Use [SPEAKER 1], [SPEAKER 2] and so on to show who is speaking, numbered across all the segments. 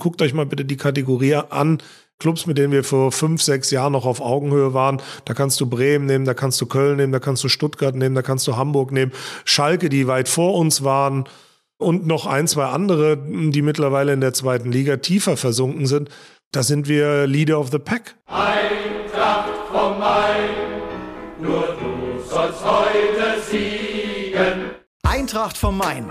[SPEAKER 1] guckt euch mal bitte die Kategorie an. Clubs, mit denen wir vor fünf, sechs Jahren noch auf Augenhöhe waren. Da kannst du Bremen nehmen, da kannst du Köln nehmen, da kannst du Stuttgart nehmen, da kannst du Hamburg nehmen. Schalke, die weit vor uns waren und noch ein, zwei andere, die mittlerweile in der zweiten Liga tiefer versunken sind. Da sind wir Leader of the Pack. Eintracht vom Main,
[SPEAKER 2] nur du sollst heute siegen. Eintracht vom Main,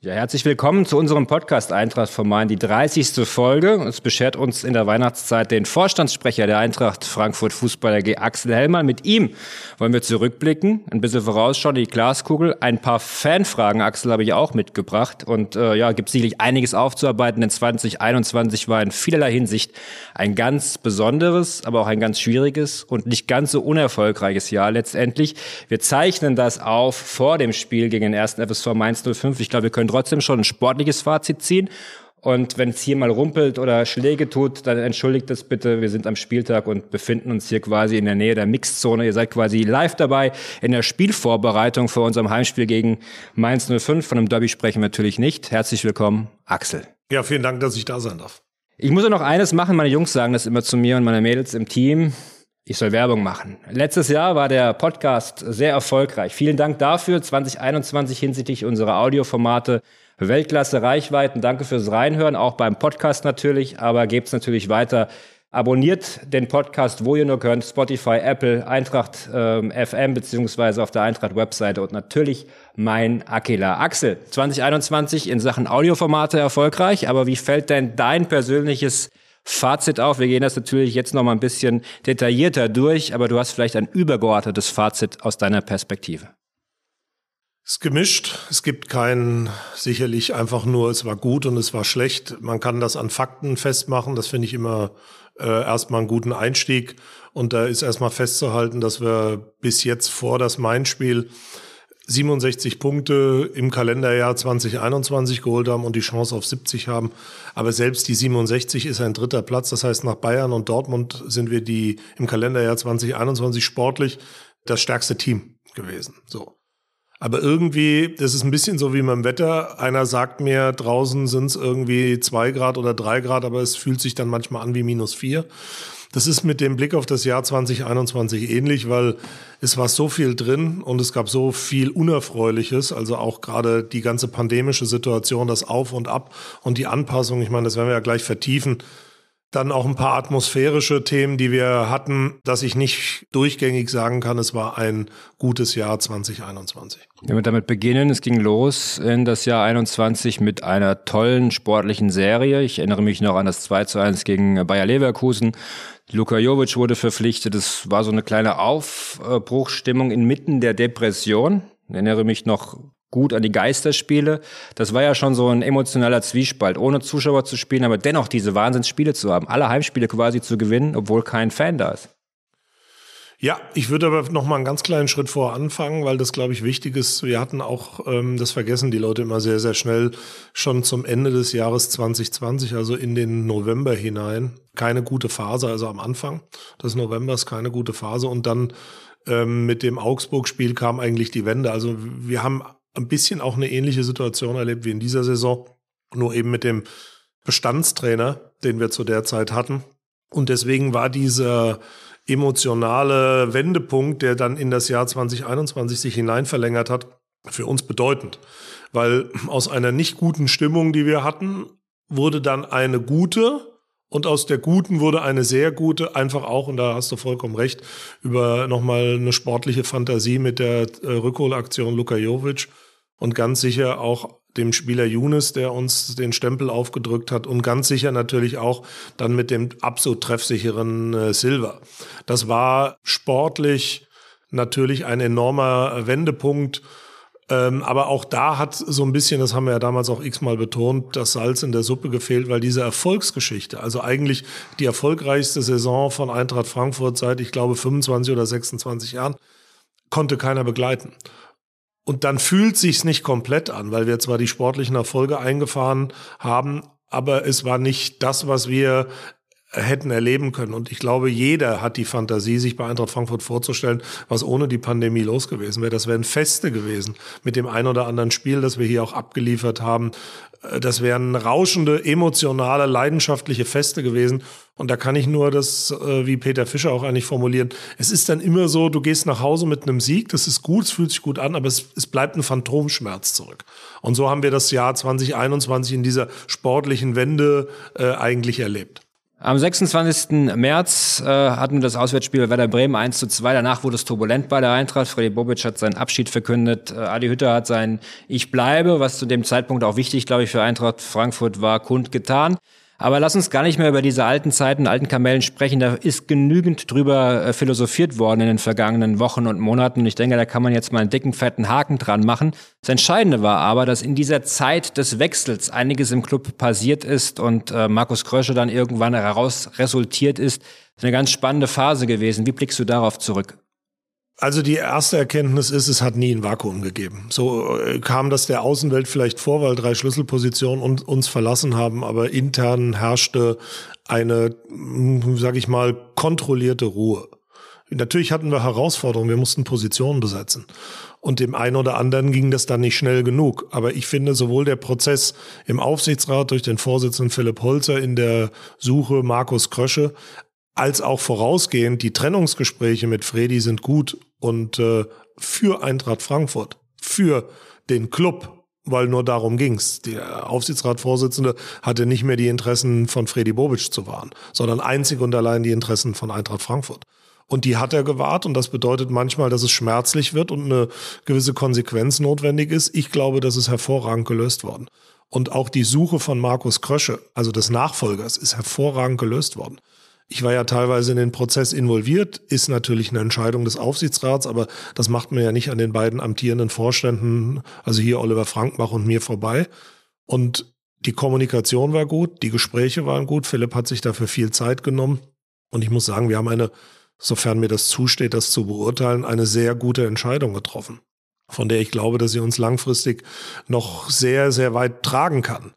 [SPEAKER 3] ja, herzlich willkommen zu unserem Podcast Eintracht vom Main, die 30. Folge. Es beschert uns in der Weihnachtszeit den Vorstandssprecher der Eintracht Frankfurt Fußball AG Axel Hellmann. Mit ihm wollen wir zurückblicken, ein bisschen vorausschauen, die Glaskugel. Ein paar Fanfragen, Axel, habe ich auch mitgebracht. Und äh, ja, gibt sicherlich einiges aufzuarbeiten, denn 2021 war in vielerlei Hinsicht ein ganz besonderes, aber auch ein ganz schwieriges und nicht ganz so unerfolgreiches Jahr letztendlich. Wir zeichnen das auf vor dem Spiel gegen den ersten FSV Mainz 05. Ich glaube, wir können können trotzdem schon ein sportliches Fazit ziehen. Und wenn es hier mal rumpelt oder Schläge tut, dann entschuldigt das bitte. Wir sind am Spieltag und befinden uns hier quasi in der Nähe der Mixzone. Ihr seid quasi live dabei in der Spielvorbereitung vor unserem Heimspiel gegen Mainz 05. Von einem Derby sprechen wir natürlich nicht. Herzlich willkommen, Axel.
[SPEAKER 1] Ja, vielen Dank, dass ich da sein darf.
[SPEAKER 3] Ich muss ja noch eines machen. Meine Jungs sagen das immer zu mir und meine Mädels im Team. Ich soll Werbung machen. Letztes Jahr war der Podcast sehr erfolgreich. Vielen Dank dafür. 2021 hinsichtlich unserer Audioformate Weltklasse Reichweiten. Danke fürs Reinhören, auch beim Podcast natürlich, aber gebt's natürlich weiter. Abonniert den Podcast, wo ihr nur könnt. Spotify, Apple, Eintracht ähm, FM beziehungsweise auf der Eintracht-Webseite und natürlich mein Akela. Axel, 2021 in Sachen Audioformate erfolgreich, aber wie fällt denn dein persönliches Fazit auf. Wir gehen das natürlich jetzt noch mal ein bisschen detaillierter durch, aber du hast vielleicht ein übergeordnetes Fazit aus deiner Perspektive.
[SPEAKER 1] Es ist gemischt. Es gibt kein sicherlich einfach nur, es war gut und es war schlecht. Man kann das an Fakten festmachen. Das finde ich immer äh, erstmal einen guten Einstieg. Und da ist erstmal festzuhalten, dass wir bis jetzt vor das Main-Spiel 67 Punkte im Kalenderjahr 2021 geholt haben und die Chance auf 70 haben. Aber selbst die 67 ist ein dritter Platz. Das heißt, nach Bayern und Dortmund sind wir die im Kalenderjahr 2021 sportlich das stärkste Team gewesen. So. Aber irgendwie, das ist ein bisschen so wie beim Wetter. Einer sagt mir, draußen sind es irgendwie zwei Grad oder drei Grad, aber es fühlt sich dann manchmal an wie minus vier. Das ist mit dem Blick auf das Jahr 2021 ähnlich, weil es war so viel drin und es gab so viel Unerfreuliches, also auch gerade die ganze pandemische Situation, das Auf und Ab und die Anpassung. Ich meine, das werden wir ja gleich vertiefen. Dann auch ein paar atmosphärische Themen, die wir hatten, dass ich nicht durchgängig sagen kann, es war ein gutes Jahr 2021.
[SPEAKER 3] Wenn wir damit beginnen, es ging los in das Jahr 21 mit einer tollen sportlichen Serie. Ich erinnere mich noch an das 2 zu 1 gegen Bayer Leverkusen. Luka Jovic wurde verpflichtet. Es war so eine kleine Aufbruchstimmung inmitten der Depression. Ich erinnere mich noch gut an die Geisterspiele. Das war ja schon so ein emotionaler Zwiespalt, ohne Zuschauer zu spielen, aber dennoch diese Wahnsinnsspiele zu haben, alle Heimspiele quasi zu gewinnen, obwohl kein Fan da ist.
[SPEAKER 1] Ja, ich würde aber noch mal einen ganz kleinen Schritt vor anfangen, weil das, glaube ich, wichtig ist. Wir hatten auch, ähm, das vergessen die Leute immer sehr, sehr schnell, schon zum Ende des Jahres 2020, also in den November hinein, keine gute Phase, also am Anfang des Novembers keine gute Phase. Und dann ähm, mit dem Augsburg-Spiel kam eigentlich die Wende. Also wir haben ein bisschen auch eine ähnliche Situation erlebt wie in dieser Saison, nur eben mit dem Bestandstrainer, den wir zu der Zeit hatten. Und deswegen war dieser emotionale Wendepunkt, der dann in das Jahr 2021 sich hinein verlängert hat, für uns bedeutend. Weil aus einer nicht guten Stimmung, die wir hatten, wurde dann eine gute und aus der guten wurde eine sehr gute, einfach auch, und da hast du vollkommen recht, über nochmal eine sportliche Fantasie mit der äh, Rückholaktion Luka Jovic und ganz sicher auch dem Spieler Younes, der uns den Stempel aufgedrückt hat und ganz sicher natürlich auch dann mit dem absolut treffsicheren äh, Silver. Das war sportlich natürlich ein enormer Wendepunkt. Ähm, aber auch da hat so ein bisschen, das haben wir ja damals auch x-mal betont, das Salz in der Suppe gefehlt, weil diese Erfolgsgeschichte, also eigentlich die erfolgreichste Saison von Eintracht Frankfurt seit, ich glaube, 25 oder 26 Jahren, konnte keiner begleiten. Und dann fühlt sich's nicht komplett an, weil wir zwar die sportlichen Erfolge eingefahren haben, aber es war nicht das, was wir hätten erleben können. Und ich glaube, jeder hat die Fantasie, sich bei Eintracht Frankfurt vorzustellen, was ohne die Pandemie los gewesen wäre. Das wären Feste gewesen mit dem ein oder anderen Spiel, das wir hier auch abgeliefert haben. Äh, das wären rauschende, emotionale, leidenschaftliche Feste gewesen. Und da kann ich nur das, äh, wie Peter Fischer auch eigentlich formulieren, es ist dann immer so, du gehst nach Hause mit einem Sieg, das ist gut, es fühlt sich gut an, aber es, es bleibt ein Phantomschmerz zurück. Und so haben wir das Jahr 2021 in dieser sportlichen Wende äh, eigentlich erlebt.
[SPEAKER 3] Am 26. März äh, hatten wir das Auswärtsspiel Werder Bremen 1 zu 2. Danach wurde es turbulent bei der Eintracht. Freddy Bobic hat seinen Abschied verkündet. Äh, Adi Hütter hat sein Ich bleibe, was zu dem Zeitpunkt auch wichtig, glaube ich, für Eintracht Frankfurt war, kundgetan. Aber lass uns gar nicht mehr über diese alten Zeiten, alten Kamellen sprechen. Da ist genügend drüber äh, philosophiert worden in den vergangenen Wochen und Monaten. Und ich denke, da kann man jetzt mal einen dicken, fetten Haken dran machen. Das Entscheidende war aber, dass in dieser Zeit des Wechsels einiges im Club passiert ist und äh, Markus Krösche dann irgendwann heraus resultiert ist. Das ist eine ganz spannende Phase gewesen. Wie blickst du darauf zurück?
[SPEAKER 1] Also die erste Erkenntnis ist, es hat nie ein Vakuum gegeben. So äh, kam das der Außenwelt vielleicht vor, weil drei Schlüsselpositionen uns verlassen haben, aber intern herrschte eine, sage ich mal, kontrollierte Ruhe. Natürlich hatten wir Herausforderungen, wir mussten Positionen besetzen. Und dem einen oder anderen ging das dann nicht schnell genug. Aber ich finde, sowohl der Prozess im Aufsichtsrat durch den Vorsitzenden Philipp Holzer in der Suche Markus Krösche, als auch vorausgehend die Trennungsgespräche mit Fredi sind gut und äh, für Eintracht Frankfurt, für den Club, weil nur darum ging's. Der Aufsichtsratsvorsitzende hatte nicht mehr die Interessen von Fredi Bobic zu wahren, sondern einzig und allein die Interessen von Eintracht Frankfurt. Und die hat er gewahrt und das bedeutet manchmal, dass es schmerzlich wird und eine gewisse Konsequenz notwendig ist. Ich glaube, das ist hervorragend gelöst worden. Und auch die Suche von Markus Krösche, also des Nachfolgers, ist hervorragend gelöst worden. Ich war ja teilweise in den Prozess involviert, ist natürlich eine Entscheidung des Aufsichtsrats, aber das macht man ja nicht an den beiden amtierenden Vorständen, also hier Oliver Frankbach und mir vorbei. Und die Kommunikation war gut, die Gespräche waren gut. Philipp hat sich dafür viel Zeit genommen. Und ich muss sagen, wir haben eine, sofern mir das zusteht, das zu beurteilen, eine sehr gute Entscheidung getroffen, von der ich glaube, dass sie uns langfristig noch sehr, sehr weit tragen kann.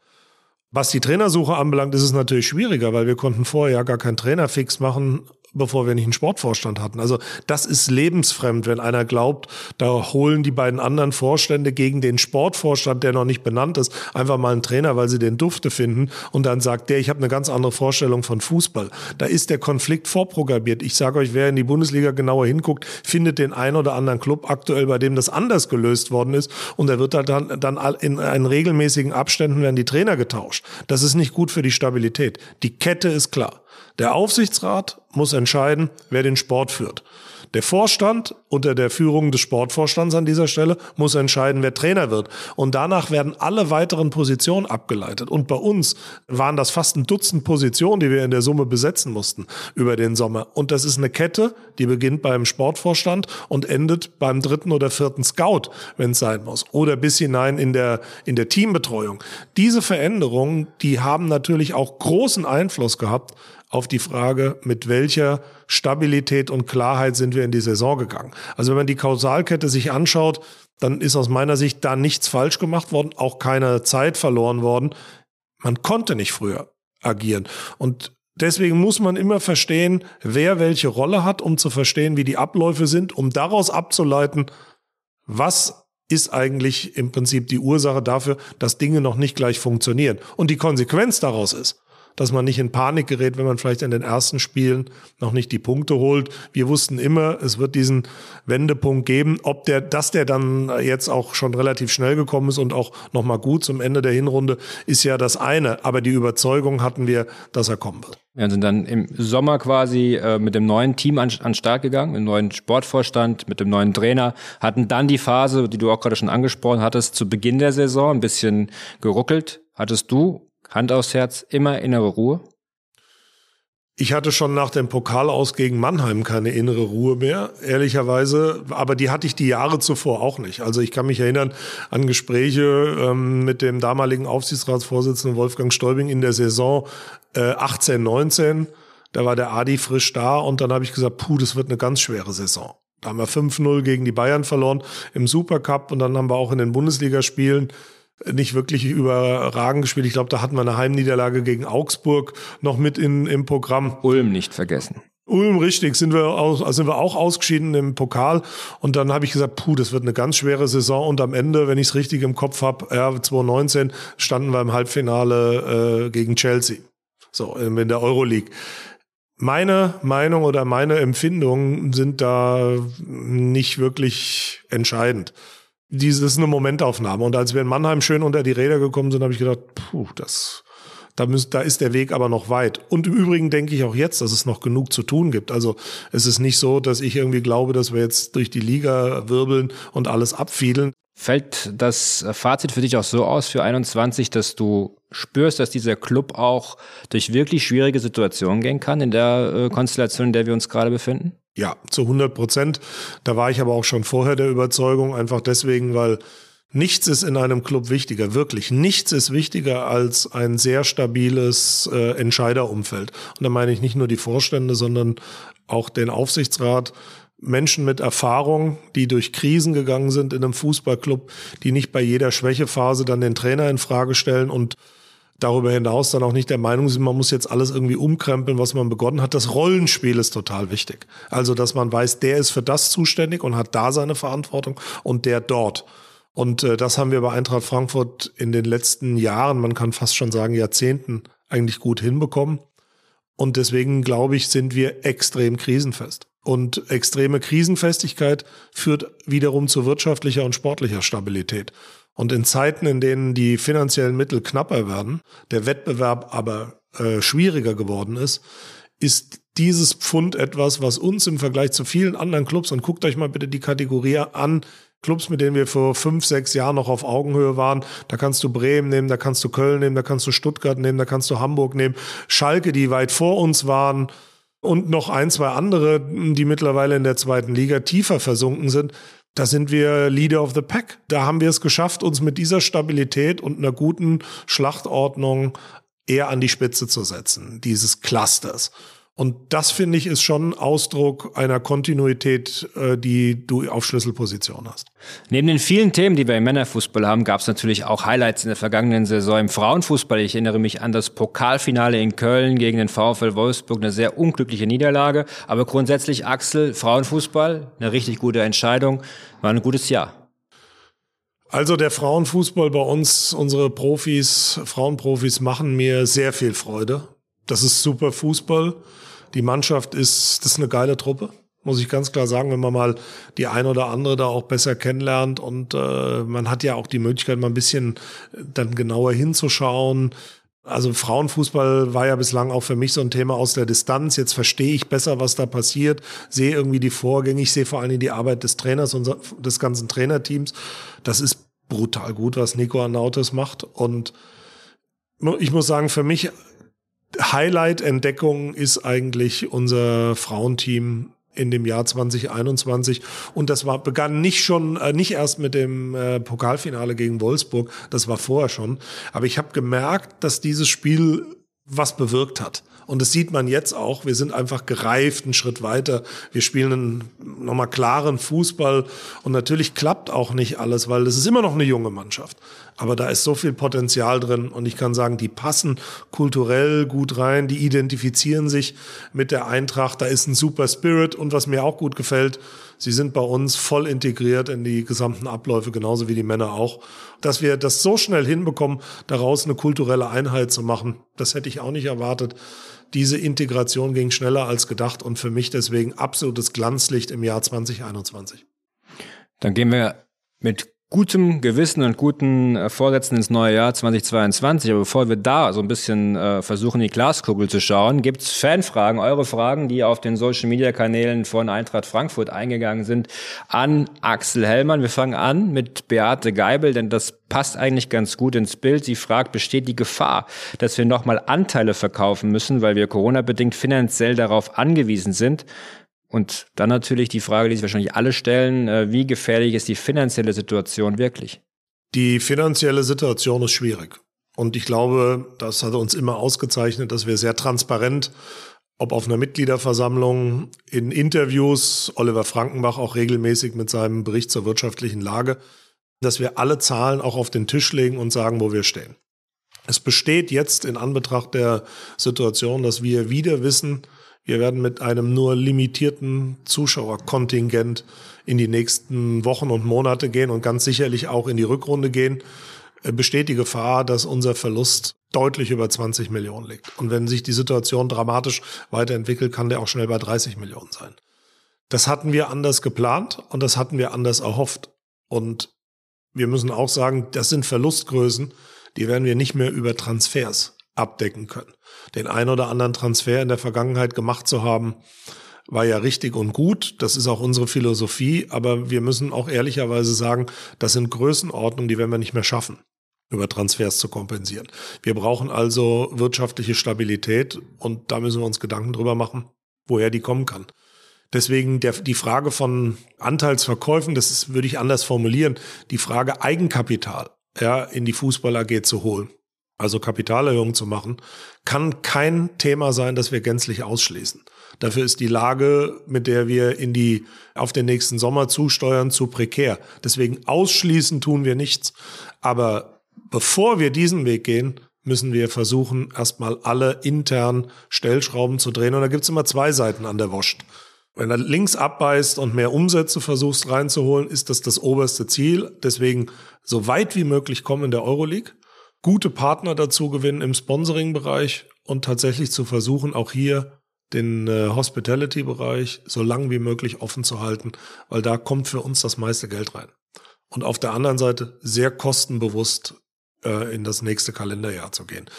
[SPEAKER 1] Was die Trainersuche anbelangt, ist es natürlich schwieriger, weil wir konnten vorher ja gar keinen Trainerfix machen bevor wir nicht einen Sportvorstand hatten. Also das ist lebensfremd, wenn einer glaubt, da holen die beiden anderen Vorstände gegen den Sportvorstand, der noch nicht benannt ist, einfach mal einen Trainer, weil sie den Dufte finden und dann sagt der, ich habe eine ganz andere Vorstellung von Fußball. Da ist der Konflikt vorprogrammiert. Ich sage euch, wer in die Bundesliga genauer hinguckt, findet den einen oder anderen Club aktuell, bei dem das anders gelöst worden ist und da wird dann, dann in einen regelmäßigen Abständen werden die Trainer getauscht. Das ist nicht gut für die Stabilität. Die Kette ist klar. Der Aufsichtsrat muss entscheiden, wer den Sport führt. Der Vorstand unter der Führung des Sportvorstands an dieser Stelle muss entscheiden, wer Trainer wird. Und danach werden alle weiteren Positionen abgeleitet. Und bei uns waren das fast ein Dutzend Positionen, die wir in der Summe besetzen mussten über den Sommer. Und das ist eine Kette, die beginnt beim Sportvorstand und endet beim dritten oder vierten Scout, wenn es sein muss. Oder bis hinein in der, in der Teambetreuung. Diese Veränderungen, die haben natürlich auch großen Einfluss gehabt auf die Frage, mit welcher Stabilität und Klarheit sind wir in die Saison gegangen. Also wenn man die Kausalkette sich anschaut, dann ist aus meiner Sicht da nichts falsch gemacht worden, auch keine Zeit verloren worden. Man konnte nicht früher agieren. Und deswegen muss man immer verstehen, wer welche Rolle hat, um zu verstehen, wie die Abläufe sind, um daraus abzuleiten, was ist eigentlich im Prinzip die Ursache dafür, dass Dinge noch nicht gleich funktionieren. Und die Konsequenz daraus ist, dass man nicht in Panik gerät, wenn man vielleicht in den ersten Spielen noch nicht die Punkte holt. Wir wussten immer, es wird diesen Wendepunkt geben. Ob der, dass der dann jetzt auch schon relativ schnell gekommen ist und auch nochmal gut zum Ende der Hinrunde, ist ja das eine. Aber die Überzeugung hatten wir, dass er kommen wird.
[SPEAKER 3] Wir sind dann im Sommer quasi äh, mit dem neuen Team an, an Start gegangen, mit dem neuen Sportvorstand, mit dem neuen Trainer, hatten dann die Phase, die du auch gerade schon angesprochen hattest, zu Beginn der Saison ein bisschen geruckelt. Hattest du Hand aufs Herz, immer innere Ruhe?
[SPEAKER 1] Ich hatte schon nach dem Pokal aus gegen Mannheim keine innere Ruhe mehr, ehrlicherweise. Aber die hatte ich die Jahre zuvor auch nicht. Also ich kann mich erinnern an Gespräche ähm, mit dem damaligen Aufsichtsratsvorsitzenden Wolfgang Stolbing in der Saison äh, 18, 19. Da war der Adi frisch da und dann habe ich gesagt, puh, das wird eine ganz schwere Saison Da haben wir 5-0 gegen die Bayern verloren im Supercup und dann haben wir auch in den Bundesligaspielen nicht wirklich überragend gespielt. Ich glaube, da hatten wir eine Heimniederlage gegen Augsburg noch mit in, im Programm.
[SPEAKER 3] Ulm nicht vergessen.
[SPEAKER 1] Ulm, richtig, sind wir, aus, sind wir auch ausgeschieden im Pokal. Und dann habe ich gesagt, puh, das wird eine ganz schwere Saison. Und am Ende, wenn ich es richtig im Kopf habe, ja, 2019 standen wir im Halbfinale äh, gegen Chelsea. So, in der Euroleague. Meine Meinung oder meine Empfindungen sind da nicht wirklich entscheidend. Dies ist eine Momentaufnahme. Und als wir in Mannheim schön unter die Räder gekommen sind, habe ich gedacht, puh, das, da, müssen, da ist der Weg aber noch weit. Und im Übrigen denke ich auch jetzt, dass es noch genug zu tun gibt. Also es ist nicht so, dass ich irgendwie glaube, dass wir jetzt durch die Liga wirbeln und alles abfiedeln.
[SPEAKER 3] Fällt das Fazit für dich auch so aus für 21, dass du spürst, dass dieser Club auch durch wirklich schwierige Situationen gehen kann in der äh, Konstellation, in der wir uns gerade befinden?
[SPEAKER 1] Ja, zu 100 Prozent. Da war ich aber auch schon vorher der Überzeugung, einfach deswegen, weil nichts ist in einem Club wichtiger, wirklich nichts ist wichtiger als ein sehr stabiles äh, Entscheiderumfeld. Und da meine ich nicht nur die Vorstände, sondern auch den Aufsichtsrat, Menschen mit Erfahrung, die durch Krisen gegangen sind in einem Fußballclub, die nicht bei jeder Schwächephase dann den Trainer in Frage stellen und darüber hinaus dann auch nicht der Meinung sind, man muss jetzt alles irgendwie umkrempeln, was man begonnen hat. Das Rollenspiel ist total wichtig. Also, dass man weiß, der ist für das zuständig und hat da seine Verantwortung und der dort. Und äh, das haben wir bei Eintracht Frankfurt in den letzten Jahren, man kann fast schon sagen Jahrzehnten, eigentlich gut hinbekommen. Und deswegen, glaube ich, sind wir extrem krisenfest. Und extreme Krisenfestigkeit führt wiederum zu wirtschaftlicher und sportlicher Stabilität. Und in Zeiten, in denen die finanziellen Mittel knapper werden, der Wettbewerb aber äh, schwieriger geworden ist, ist dieses Pfund etwas, was uns im Vergleich zu vielen anderen Clubs, und guckt euch mal bitte die Kategorie an, Clubs, mit denen wir vor fünf, sechs Jahren noch auf Augenhöhe waren. Da kannst du Bremen nehmen, da kannst du Köln nehmen, da kannst du Stuttgart nehmen, da kannst du Hamburg nehmen. Schalke, die weit vor uns waren, und noch ein, zwei andere, die mittlerweile in der zweiten Liga tiefer versunken sind. Da sind wir Leader of the Pack. Da haben wir es geschafft, uns mit dieser Stabilität und einer guten Schlachtordnung eher an die Spitze zu setzen, dieses Clusters. Und das finde ich ist schon Ausdruck einer Kontinuität, äh, die du auf Schlüsselposition hast.
[SPEAKER 3] Neben den vielen Themen, die wir im Männerfußball haben, gab es natürlich auch Highlights in der vergangenen Saison im Frauenfußball. Ich erinnere mich an das Pokalfinale in Köln gegen den VfL Wolfsburg, eine sehr unglückliche Niederlage. Aber grundsätzlich, Axel, Frauenfußball, eine richtig gute Entscheidung, war ein gutes Jahr.
[SPEAKER 1] Also der Frauenfußball bei uns, unsere Profis, Frauenprofis machen mir sehr viel Freude. Das ist super Fußball. Die Mannschaft ist, das ist eine geile Truppe, muss ich ganz klar sagen, wenn man mal die ein oder andere da auch besser kennenlernt und äh, man hat ja auch die Möglichkeit, mal ein bisschen dann genauer hinzuschauen. Also Frauenfußball war ja bislang auch für mich so ein Thema aus der Distanz. Jetzt verstehe ich besser, was da passiert, sehe irgendwie die Vorgänge, ich sehe vor allem die Arbeit des Trainers und des ganzen Trainerteams. Das ist brutal gut, was Nico Anautes macht. Und ich muss sagen, für mich Highlight-Entdeckung ist eigentlich unser Frauenteam in dem Jahr 2021 und das war begann nicht schon äh, nicht erst mit dem äh, Pokalfinale gegen Wolfsburg, das war vorher schon, aber ich habe gemerkt, dass dieses Spiel was bewirkt hat. Und das sieht man jetzt auch. Wir sind einfach gereift, einen Schritt weiter. Wir spielen einen nochmal klaren Fußball. Und natürlich klappt auch nicht alles, weil das ist immer noch eine junge Mannschaft. Aber da ist so viel Potenzial drin. Und ich kann sagen, die passen kulturell gut rein. Die identifizieren sich mit der Eintracht. Da ist ein super Spirit. Und was mir auch gut gefällt, sie sind bei uns voll integriert in die gesamten Abläufe, genauso wie die Männer auch. Dass wir das so schnell hinbekommen, daraus eine kulturelle Einheit zu machen, das hätte ich auch nicht erwartet. Diese Integration ging schneller als gedacht und für mich deswegen absolutes Glanzlicht im Jahr 2021.
[SPEAKER 3] Dann gehen wir mit gutem Gewissen und guten äh, Vorsätzen ins neue Jahr 2022. Aber bevor wir da so ein bisschen äh, versuchen, in die Glaskugel zu schauen, gibt's Fanfragen, eure Fragen, die auf den Social-Media-Kanälen von Eintracht Frankfurt eingegangen sind, an Axel Hellmann. Wir fangen an mit Beate Geibel, denn das passt eigentlich ganz gut ins Bild. Sie fragt, besteht die Gefahr, dass wir nochmal Anteile verkaufen müssen, weil wir Corona-bedingt finanziell darauf angewiesen sind? Und dann natürlich die Frage, die sich wahrscheinlich alle stellen, äh, wie gefährlich ist die finanzielle Situation wirklich?
[SPEAKER 1] Die finanzielle Situation ist schwierig. Und ich glaube, das hat uns immer ausgezeichnet, dass wir sehr transparent ob auf einer Mitgliederversammlung, in Interviews, Oliver Frankenbach auch regelmäßig mit seinem Bericht zur wirtschaftlichen Lage, dass wir alle Zahlen auch auf den Tisch legen und sagen, wo wir stehen. Es besteht jetzt in Anbetracht der Situation, dass wir wieder wissen, wir werden mit einem nur limitierten Zuschauerkontingent in die nächsten Wochen und Monate gehen und ganz sicherlich auch in die Rückrunde gehen. Äh, besteht die Gefahr, dass unser Verlust deutlich über 20 Millionen liegt. Und wenn sich die Situation dramatisch weiterentwickelt, kann der auch schnell bei 30 Millionen sein. Das hatten wir anders geplant und das hatten wir anders erhofft. Und wir müssen auch sagen, das sind Verlustgrößen, die werden wir nicht mehr über Transfers abdecken können. Den ein oder anderen Transfer in der Vergangenheit gemacht zu haben, war ja richtig und gut. Das ist auch unsere Philosophie. Aber wir müssen auch ehrlicherweise sagen, das sind Größenordnungen, die werden wir nicht mehr schaffen über Transfers zu kompensieren. Wir brauchen also wirtschaftliche Stabilität und da müssen wir uns Gedanken drüber machen, woher die kommen kann. Deswegen der, die Frage von Anteilsverkäufen, das ist, würde ich anders formulieren, die Frage Eigenkapital ja, in die Fußball AG zu holen, also Kapitalerhöhung zu machen, kann kein Thema sein, das wir gänzlich ausschließen. Dafür ist die Lage, mit der wir in die, auf den nächsten Sommer zusteuern, zu prekär. Deswegen ausschließen tun wir nichts. Aber bevor wir diesen Weg gehen, müssen wir versuchen, erstmal alle intern Stellschrauben zu drehen. Und da gibt's immer zwei Seiten an der Wurst. Wenn du links abbeißt und mehr Umsätze versuchst reinzuholen, ist das das oberste Ziel. Deswegen so weit wie möglich kommen in der Euroleague, gute Partner dazu gewinnen im Sponsoring-Bereich und tatsächlich zu versuchen, auch hier den äh, Hospitality-Bereich so lang wie möglich offen zu halten, weil da kommt für uns das meiste Geld rein. Und auf der anderen Seite sehr kostenbewusst äh, in das nächste Kalenderjahr zu gehen.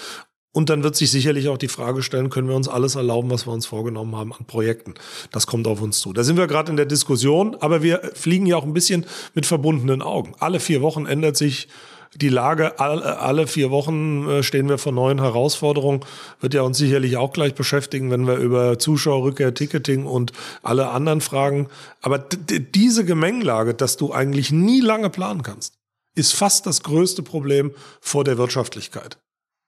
[SPEAKER 1] Und dann wird sich sicherlich auch die Frage stellen, können wir uns alles erlauben, was wir uns vorgenommen haben an Projekten? Das kommt auf uns zu. Da sind wir gerade in der Diskussion, aber wir fliegen ja auch ein bisschen mit verbundenen Augen. Alle vier Wochen ändert sich die Lage. Alle vier Wochen äh, stehen wir vor neuen Herausforderungen. Wird ja uns sicherlich auch gleich beschäftigen, wenn wir über Zuschauerrückkehr, Ticketing und alle anderen Fragen. Aber diese Gemengelage, dass du eigentlich nie lange planen kannst, ist fast das größte Problem vor der Wirtschaftlichkeit.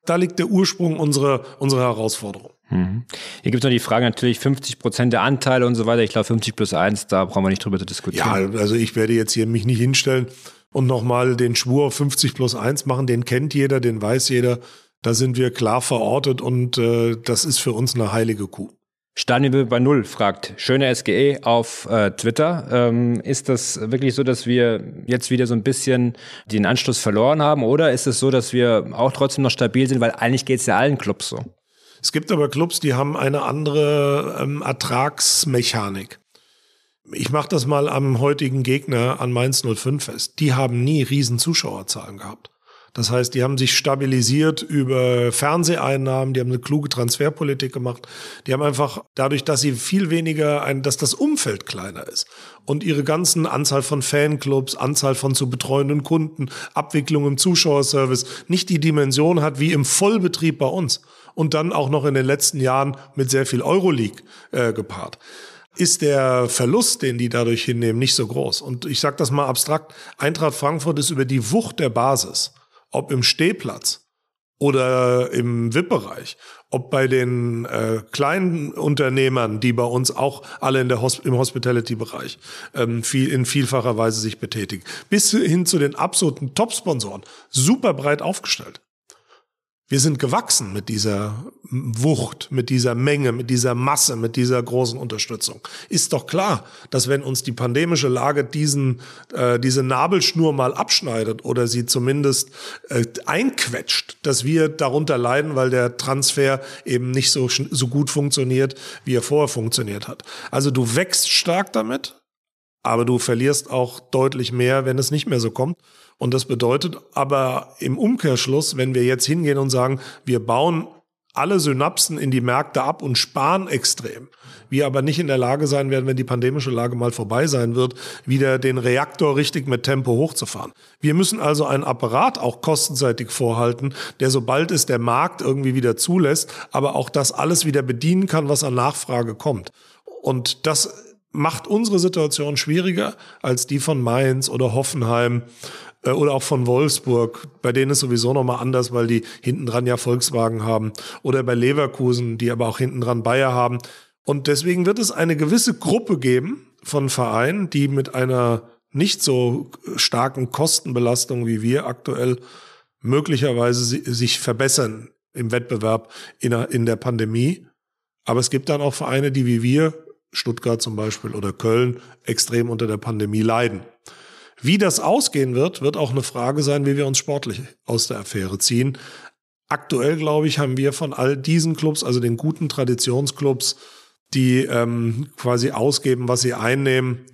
[SPEAKER 1] Da liegt der Ursprung unserer, unserer Herausforderung.
[SPEAKER 3] Mhm. Hier gibt es noch die Frage natürlich 50 Prozent der Anteile und so weiter. Ich glaube 50 plus 1, da brauchen wir nicht drüber zu diskutieren.
[SPEAKER 1] Ja, also ich werde jetzt hier mich nicht hinstellen und nochmal den Schwur 50 plus 1 machen. Den kennt jeder, den weiß jeder. Da sind wir klar verortet und äh, das ist für uns eine heilige Kuh.
[SPEAKER 3] Stadionniveau bei Null fragt, schöne SGE auf äh, Twitter. Ähm, ist das wirklich so, dass wir jetzt wieder so ein bisschen den Anschluss verloren haben oder ist es so, dass wir auch trotzdem noch stabil sind, weil eigentlich geht es ja allen Clubs so?
[SPEAKER 1] Es gibt aber Clubs, die haben eine andere ähm, Ertragsmechanik. Ich mache das mal am heutigen Gegner an Mainz 05 fest. Die haben nie riesen Zuschauerzahlen gehabt. Das heißt, die haben sich stabilisiert über Fernseheinnahmen, die haben eine kluge Transferpolitik gemacht. Die haben einfach dadurch, dass sie viel weniger, ein, dass das Umfeld kleiner ist und ihre ganzen Anzahl von Fanclubs, Anzahl von zu betreuenden Kunden, Abwicklung im Zuschauerservice nicht die Dimension hat wie im Vollbetrieb bei uns und dann auch noch in den letzten Jahren mit sehr viel Euroleague äh, gepaart ist der Verlust, den die dadurch hinnehmen, nicht so groß. Und ich sage das mal abstrakt, Eintracht Frankfurt ist über die Wucht der Basis ob im Stehplatz oder im VIP-Bereich, ob bei den äh, kleinen Unternehmern, die bei uns auch alle in der Hosp im Hospitality-Bereich ähm, viel, in vielfacher Weise sich betätigen, bis hin zu den absoluten Top-Sponsoren, super breit aufgestellt. Wir sind gewachsen mit dieser Wucht, mit dieser Menge, mit dieser Masse, mit dieser großen Unterstützung. Ist doch klar, dass wenn uns die pandemische Lage diesen, äh, diese Nabelschnur mal abschneidet oder sie zumindest äh, einquetscht, dass wir darunter leiden, weil der Transfer eben nicht so, so gut funktioniert, wie er vorher funktioniert hat. Also du wächst stark damit, aber du verlierst auch deutlich mehr, wenn es nicht mehr so kommt. Und das bedeutet aber im Umkehrschluss, wenn wir jetzt hingehen und sagen, wir bauen alle Synapsen in die Märkte ab und sparen extrem. Wir aber nicht in der Lage sein werden, wenn die pandemische Lage mal vorbei sein wird, wieder den Reaktor richtig mit Tempo hochzufahren. Wir müssen also einen Apparat auch kostenseitig vorhalten, der sobald es der Markt irgendwie wieder zulässt, aber auch das alles wieder bedienen kann, was an Nachfrage kommt. Und das macht unsere Situation schwieriger als die von Mainz oder Hoffenheim Äh, oder auch von Wolfsburg, bei denen ist sowieso nochmal anders, weil die hinten dran ja Volkswagen haben. Oder bei Leverkusen, die aber auch hinten dran Bayer haben. Und deswegen wird es eine gewisse Gruppe geben von Vereinen, die mit einer nicht so starken Kostenbelastung wie wir aktuell möglicherweise sich verbessern im Wettbewerb in der Pandemie. Aber es gibt dann auch Vereine, die wie wir, Stuttgart zum Beispiel oder Köln, extrem unter der Pandemie leiden. Wie das ausgehen wird, wird auch eine Frage sein, wie wir uns sportlich aus der Affäre ziehen. Aktuell, glaube ich, haben wir von all diesen Clubs, also den guten Traditionsclubs, die ähm, quasi ausgeben, was sie einnehmen,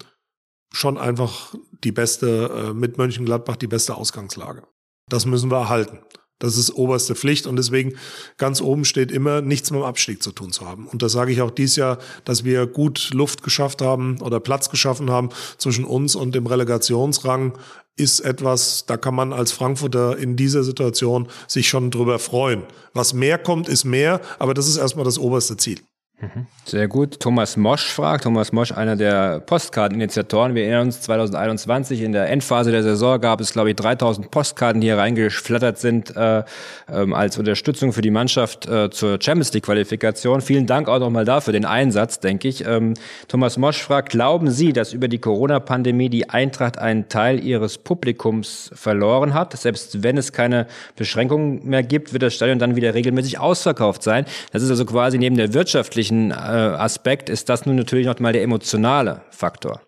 [SPEAKER 1] schon einfach die beste, äh, mit Mönchengladbach die beste Ausgangslage. Das müssen wir erhalten. Das ist oberste Pflicht und deswegen ganz oben steht immer, nichts mit dem Abstieg zu tun zu haben. Und das sage ich auch dieses Jahr, dass wir gut Luft geschafft haben oder Platz geschaffen haben zwischen uns und dem Relegationsrang, ist etwas, da kann man als Frankfurter in dieser Situation sich schon drüber freuen. Was mehr kommt, ist mehr, aber das ist erstmal das oberste Ziel.
[SPEAKER 3] Sehr gut. Thomas Mosch fragt. Thomas Mosch, einer der Postkarteninitiatoren. Wir erinnern uns, 2021 in der Endphase der Saison gab es, glaube ich, 3000 Postkarten, die hier reingeflattert sind äh, ähm, als Unterstützung für die Mannschaft äh, zur Champions League Qualifikation. Vielen Dank auch nochmal dafür den Einsatz, denke ich. Ähm, Thomas Mosch fragt, glauben Sie, dass über die Corona-Pandemie die Eintracht einen Teil ihres Publikums verloren hat? Selbst wenn es keine Beschränkungen mehr gibt, wird das Stadion dann wieder regelmäßig ausverkauft sein. Das ist also quasi neben der wirtschaftlichen wirtschaftlichen äh, Aspekt ist das nun natürlich noch mal der emotionale Faktor.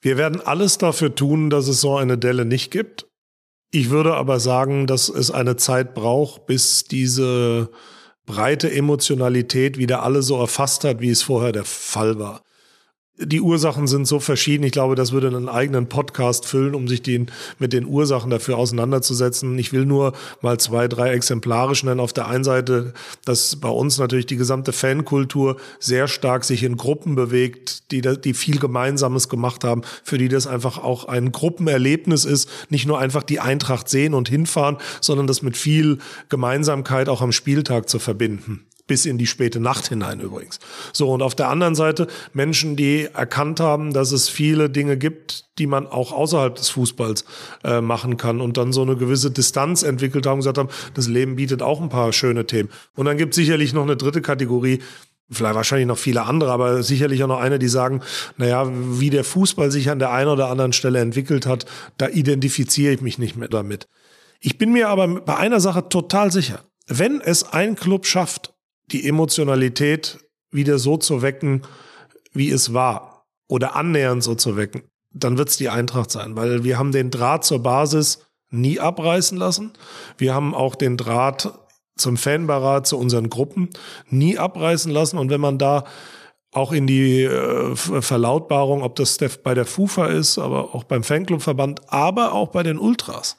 [SPEAKER 1] Wir werden alles dafür tun, dass es so eine Delle nicht gibt. Ich würde aber sagen, dass es eine Zeit braucht, bis diese breite Emotionalität wieder alle so erfasst hat, wie es vorher der Fall war die Ursachen sind so verschieden. Ich glaube, das würde einen eigenen Podcast füllen, um sich den, mit den Ursachen dafür auseinanderzusetzen. Ich will nur mal zwei, drei exemplarisch nennen. Auf der einen Seite, dass bei uns natürlich die gesamte Fankultur sehr stark sich in Gruppen bewegt, die, die viel Gemeinsames gemacht haben, für die das einfach auch ein Gruppenerlebnis ist. Nicht nur einfach die Eintracht sehen und hinfahren, sondern das mit viel Gemeinsamkeit auch am Spieltag zu verbinden bis in die späte Nacht hinein übrigens. So, und auf der anderen Seite Menschen, die erkannt haben, dass es viele Dinge gibt, die man auch außerhalb des Fußballs äh, machen kann und dann so eine gewisse Distanz entwickelt haben und gesagt haben, das Leben bietet auch ein paar schöne Themen. Und dann gibt es sicherlich noch eine dritte Kategorie, vielleicht wahrscheinlich noch viele andere, aber sicherlich auch noch eine, die sagen, naja, wie der Fußball sich an der einen oder anderen Stelle entwickelt hat, da identifiziere ich mich nicht mehr damit. Ich bin mir aber bei einer Sache total sicher. Wenn es ein Club schafft, die Emotionalität wieder so zu wecken, wie es war oder annähernd so zu wecken, dann wird es die Eintracht sein, weil wir haben den Draht zur Basis nie abreißen lassen. Wir haben auch den Draht zum Fanbarat, zu unseren Gruppen nie abreißen lassen. Und wenn man da auch in die äh, Verlautbarung, ob das bei der FUFA ist, aber auch beim Fanclubverband, aber auch bei den Ultras,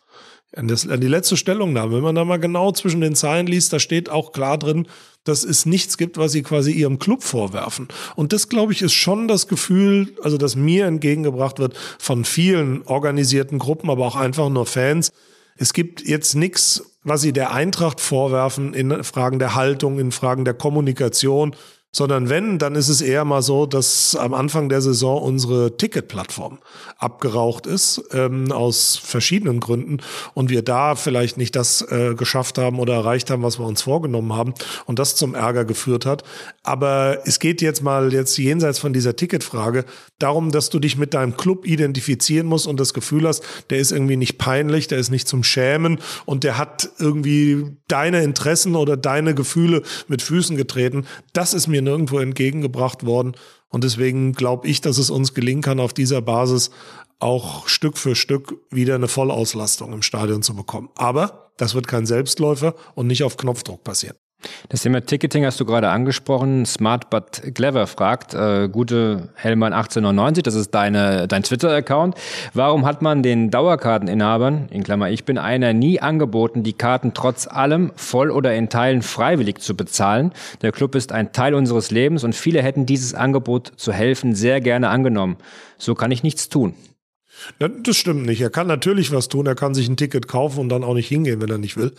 [SPEAKER 1] an, die letzte Stellungnahme, wenn man da mal genau zwischen den Zeilen liest, da steht auch klar drin, dass es nichts gibt, was sie quasi ihrem Club vorwerfen. Und das, glaube ich, ist schon das Gefühl, also das mir entgegengebracht wird von vielen organisierten Gruppen, aber auch einfach nur Fans. Es gibt jetzt nichts, was sie der Eintracht vorwerfen in Fragen der Haltung, in Fragen der Kommunikation sondern wenn, dann ist es eher mal so, dass am Anfang der Saison unsere Ticketplattform abgeraucht ist, ähm, aus verschiedenen Gründen, und wir da vielleicht nicht das äh, geschafft haben oder erreicht haben, was wir uns vorgenommen haben, und das zum Ärger geführt hat. Aber es geht jetzt mal jetzt jenseits von dieser Ticketfrage darum, dass du dich mit deinem Club identifizieren musst und das Gefühl hast, der ist irgendwie nicht peinlich, der ist nicht zum Schämen und der hat irgendwie deine Interessen oder deine Gefühle mit Füßen getreten. Das ist mir nirgendwo entgegengebracht worden. Und deswegen glaube ich, dass es uns gelingen kann, auf dieser Basis auch Stück für Stück wieder eine Vollauslastung im Stadion zu bekommen. Aber das wird kein Selbstläufer und nicht auf Knopfdruck passieren.
[SPEAKER 3] Das Thema Ticketing hast du gerade angesprochen. Smart but clever fragt, äh, gute Hellmann 1899, das ist deine, dein Twitter-Account. Warum hat man den Dauerkarteninhabern, in Klammer ich bin einer, nie angeboten, die Karten trotz allem voll oder in Teilen freiwillig zu bezahlen? Der Club ist ein Teil unseres Lebens und viele hätten dieses Angebot zu helfen sehr gerne angenommen. So kann ich nichts tun.
[SPEAKER 1] Das stimmt nicht. Er kann natürlich was tun. Er kann sich ein Ticket kaufen und dann auch nicht hingehen, wenn er nicht will.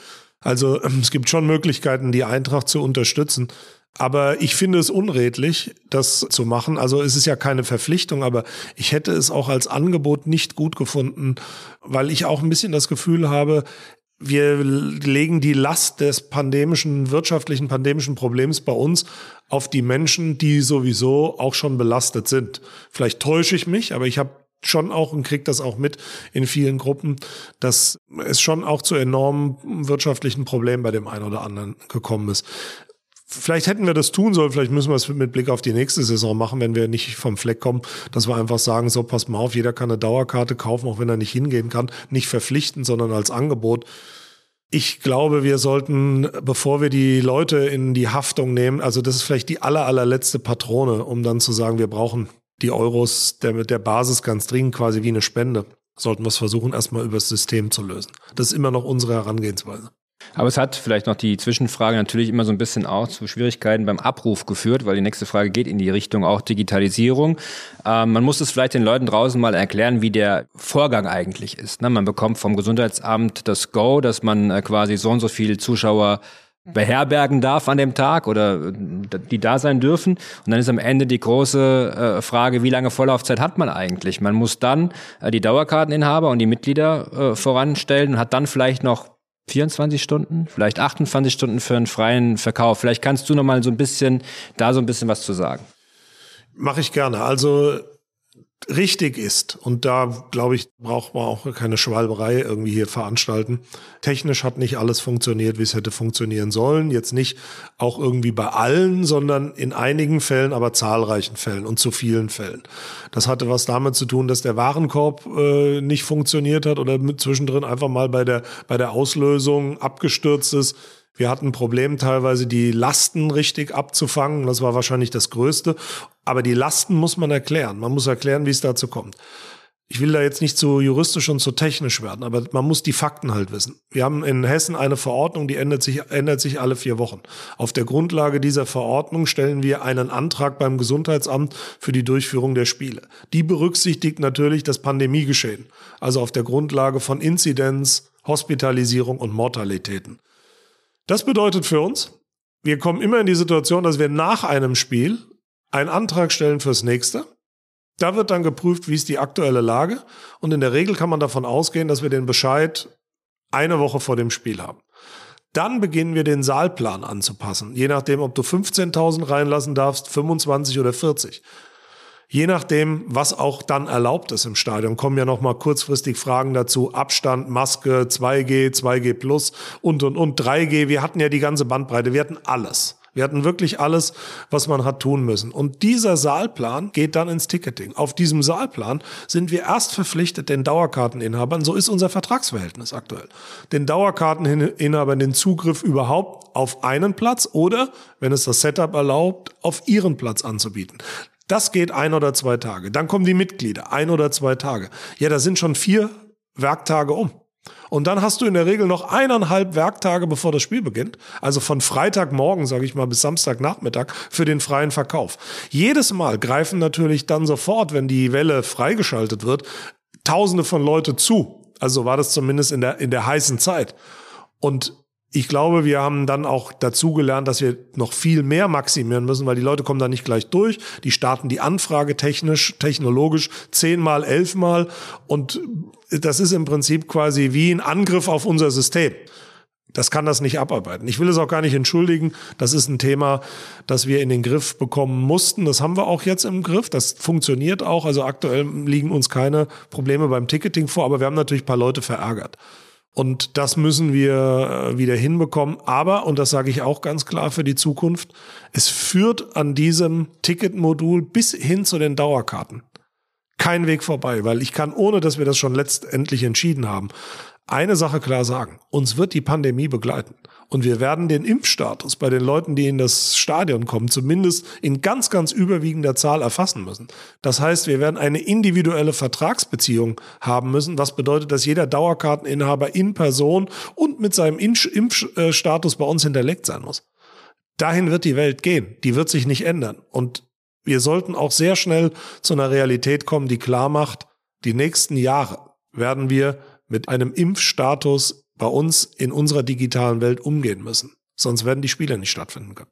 [SPEAKER 1] Also ähm, es gibt schon Möglichkeiten, die Eintracht zu unterstützen. Aber ich finde es unredlich, das zu machen. Also es ist ja keine Verpflichtung, aber ich hätte es auch als Angebot nicht gut gefunden, weil ich auch ein bisschen das Gefühl habe, wir legen die Last des pandemischen, wirtschaftlichen pandemischen Problems bei uns auf die Menschen, die sowieso auch schon belastet sind. Vielleicht täusche ich mich, aber ich habe schon auch und kriege das auch mit in vielen Gruppen, dass es schon auch zu enormen wirtschaftlichen Problemen bei dem einen oder anderen gekommen ist. Vielleicht hätten wir das tun sollen, vielleicht müssen wir es mit Blick auf die nächste Saison machen, wenn wir nicht vom Fleck kommen, dass wir einfach sagen, so passt mal auf, jeder kann eine Dauerkarte kaufen, auch wenn er nicht hingehen kann, nicht verpflichten, sondern als Angebot. Ich glaube, wir sollten, bevor wir die Leute in die Haftung nehmen, also das ist vielleicht die aller, allerletzte Patrone, um dann zu sagen, wir brauchen die Euros der, der Basis ganz dringend quasi wie eine Spende. Sollten wir es versuchen, erstmal über das System zu lösen. Das ist immer noch unsere Herangehensweise.
[SPEAKER 3] Aber es hat vielleicht noch die Zwischenfrage natürlich immer so ein bisschen auch zu Schwierigkeiten beim Abruf geführt, weil die nächste Frage geht in die Richtung auch Digitalisierung. Ähm, man muss es vielleicht den Leuten draußen mal erklären, wie der Vorgang eigentlich ist. Ne? Man bekommt vom Gesundheitsamt das Go, dass man äh, quasi so und so viele Zuschauer beherbergen darf an dem Tag oder äh, die da sein dürfen. Und dann ist am Ende die große äh, Frage, wie lange Vorlaufzeit hat man eigentlich? Man muss dann äh, die Dauerkarteninhaber und die Mitglieder äh, voranstellen und hat dann vielleicht noch 24 Stunden, vielleicht 28 Stunden für einen freien Verkauf. Vielleicht kannst du noch mal so ein bisschen da so ein bisschen was zu sagen.
[SPEAKER 1] Mache ich gerne. Also richtig ist, und da glaube ich, braucht man auch keine Schwalberei irgendwie hier veranstalten. Technisch hat nicht alles funktioniert, wie es hätte funktionieren sollen. Jetzt nicht auch irgendwie bei allen, sondern in einigen Fällen, aber zahlreichen Fällen und zu vielen Fällen. Das hatte was damit zu tun, dass der Warenkorb äh, nicht funktioniert hat oder zwischendrin einfach mal bei der, bei der Auslösung abgestürzt ist wir hatten ein Problem, teilweise die Lasten richtig abzufangen. Das war wahrscheinlich das Größte. Aber die Lasten muss man erklären. Man muss erklären, wie es dazu kommt. Ich will da jetzt nicht zu juristisch und zu technisch werden, aber man muss die Fakten halt wissen. Wir haben in Hessen eine Verordnung, die ändert sich, ändert sich alle vier Wochen. Auf der Grundlage dieser Verordnung stellen wir einen Antrag beim Gesundheitsamt für die Durchführung der Spiele. Die berücksichtigt natürlich das Pandemiegeschehen, also auf der Grundlage von Inzidenz, Hospitalisierung und Mortalitäten. Das bedeutet für uns, wir kommen immer in die Situation, dass wir nach einem Spiel einen Antrag stellen fürs nächste. Da wird dann geprüft, wie ist die aktuelle Lage. Und in der Regel kann man davon ausgehen, dass wir den Bescheid eine Woche vor dem Spiel haben. Dann beginnen wir den Saalplan anzupassen, je nachdem, ob du 15.000 reinlassen darfst, 25 oder 40. Je nachdem, was auch dann erlaubt ist im Stadion, kommen ja noch mal kurzfristig Fragen dazu. Abstand, Maske, 2G, 2G Plus und, und, und 3G. Wir hatten ja die ganze Bandbreite. Wir hatten alles. Wir hatten wirklich alles, was man hat tun müssen. Und dieser Saalplan geht dann ins Ticketing. Auf diesem Saalplan sind wir erst verpflichtet, den Dauerkarteninhabern, so ist unser Vertragsverhältnis aktuell, den Dauerkarteninhabern den Zugriff überhaupt auf einen Platz oder, wenn es das Setup erlaubt, auf ihren Platz anzubieten. Das geht ein oder zwei Tage. Dann kommen die Mitglieder, ein oder zwei Tage. Ja, da sind schon vier Werktage um. Und dann hast du in der Regel noch eineinhalb Werktage, bevor das Spiel beginnt. Also von Freitagmorgen, sage ich mal, bis Samstagnachmittag für den freien Verkauf. Jedes Mal greifen natürlich dann sofort, wenn die Welle freigeschaltet wird, Tausende von Leute zu. Also war das zumindest in der, in der heißen Zeit. Und ich glaube, wir haben dann auch dazu gelernt, dass wir noch viel mehr maximieren müssen, weil die Leute kommen da nicht gleich durch. Die starten die Anfrage technisch, technologisch zehnmal, elfmal und das ist im Prinzip quasi wie ein Angriff auf unser System. Das kann das nicht abarbeiten. Ich will es auch gar nicht entschuldigen. Das ist ein Thema, das wir in den Griff bekommen mussten. Das haben wir auch jetzt im Griff. Das funktioniert auch. Also aktuell liegen uns keine Probleme beim Ticketing vor, aber wir haben natürlich ein paar Leute verärgert. Und das müssen wir äh, wieder hinbekommen. Aber, und das sage ich auch ganz klar für die Zukunft, es führt an diesem Ticketmodul bis hin zu den Dauerkarten kein Weg vorbei, weil ich kann, ohne dass wir das schon letztendlich entschieden haben, eine Sache klar sagen. Uns wird die Pandemie begleiten. Und wir werden den Impfstatus bei den Leuten, die in das Stadion kommen, zumindest in ganz, ganz überwiegender Zahl erfassen müssen. Das heißt, wir werden eine individuelle Vertragsbeziehung haben müssen, was bedeutet, dass jeder Dauerkarteninhaber in Person und mit seinem Impfstatus bei uns hinterlegt sein muss. Dahin wird die Welt gehen. Die wird sich nicht ändern. Und wir sollten auch sehr schnell zu einer Realität kommen, die klar macht, die nächsten Jahre werden wir mit einem Impfstatus bei uns in unserer digitalen Welt umgehen müssen. Sonst werden die Spiele nicht stattfinden können.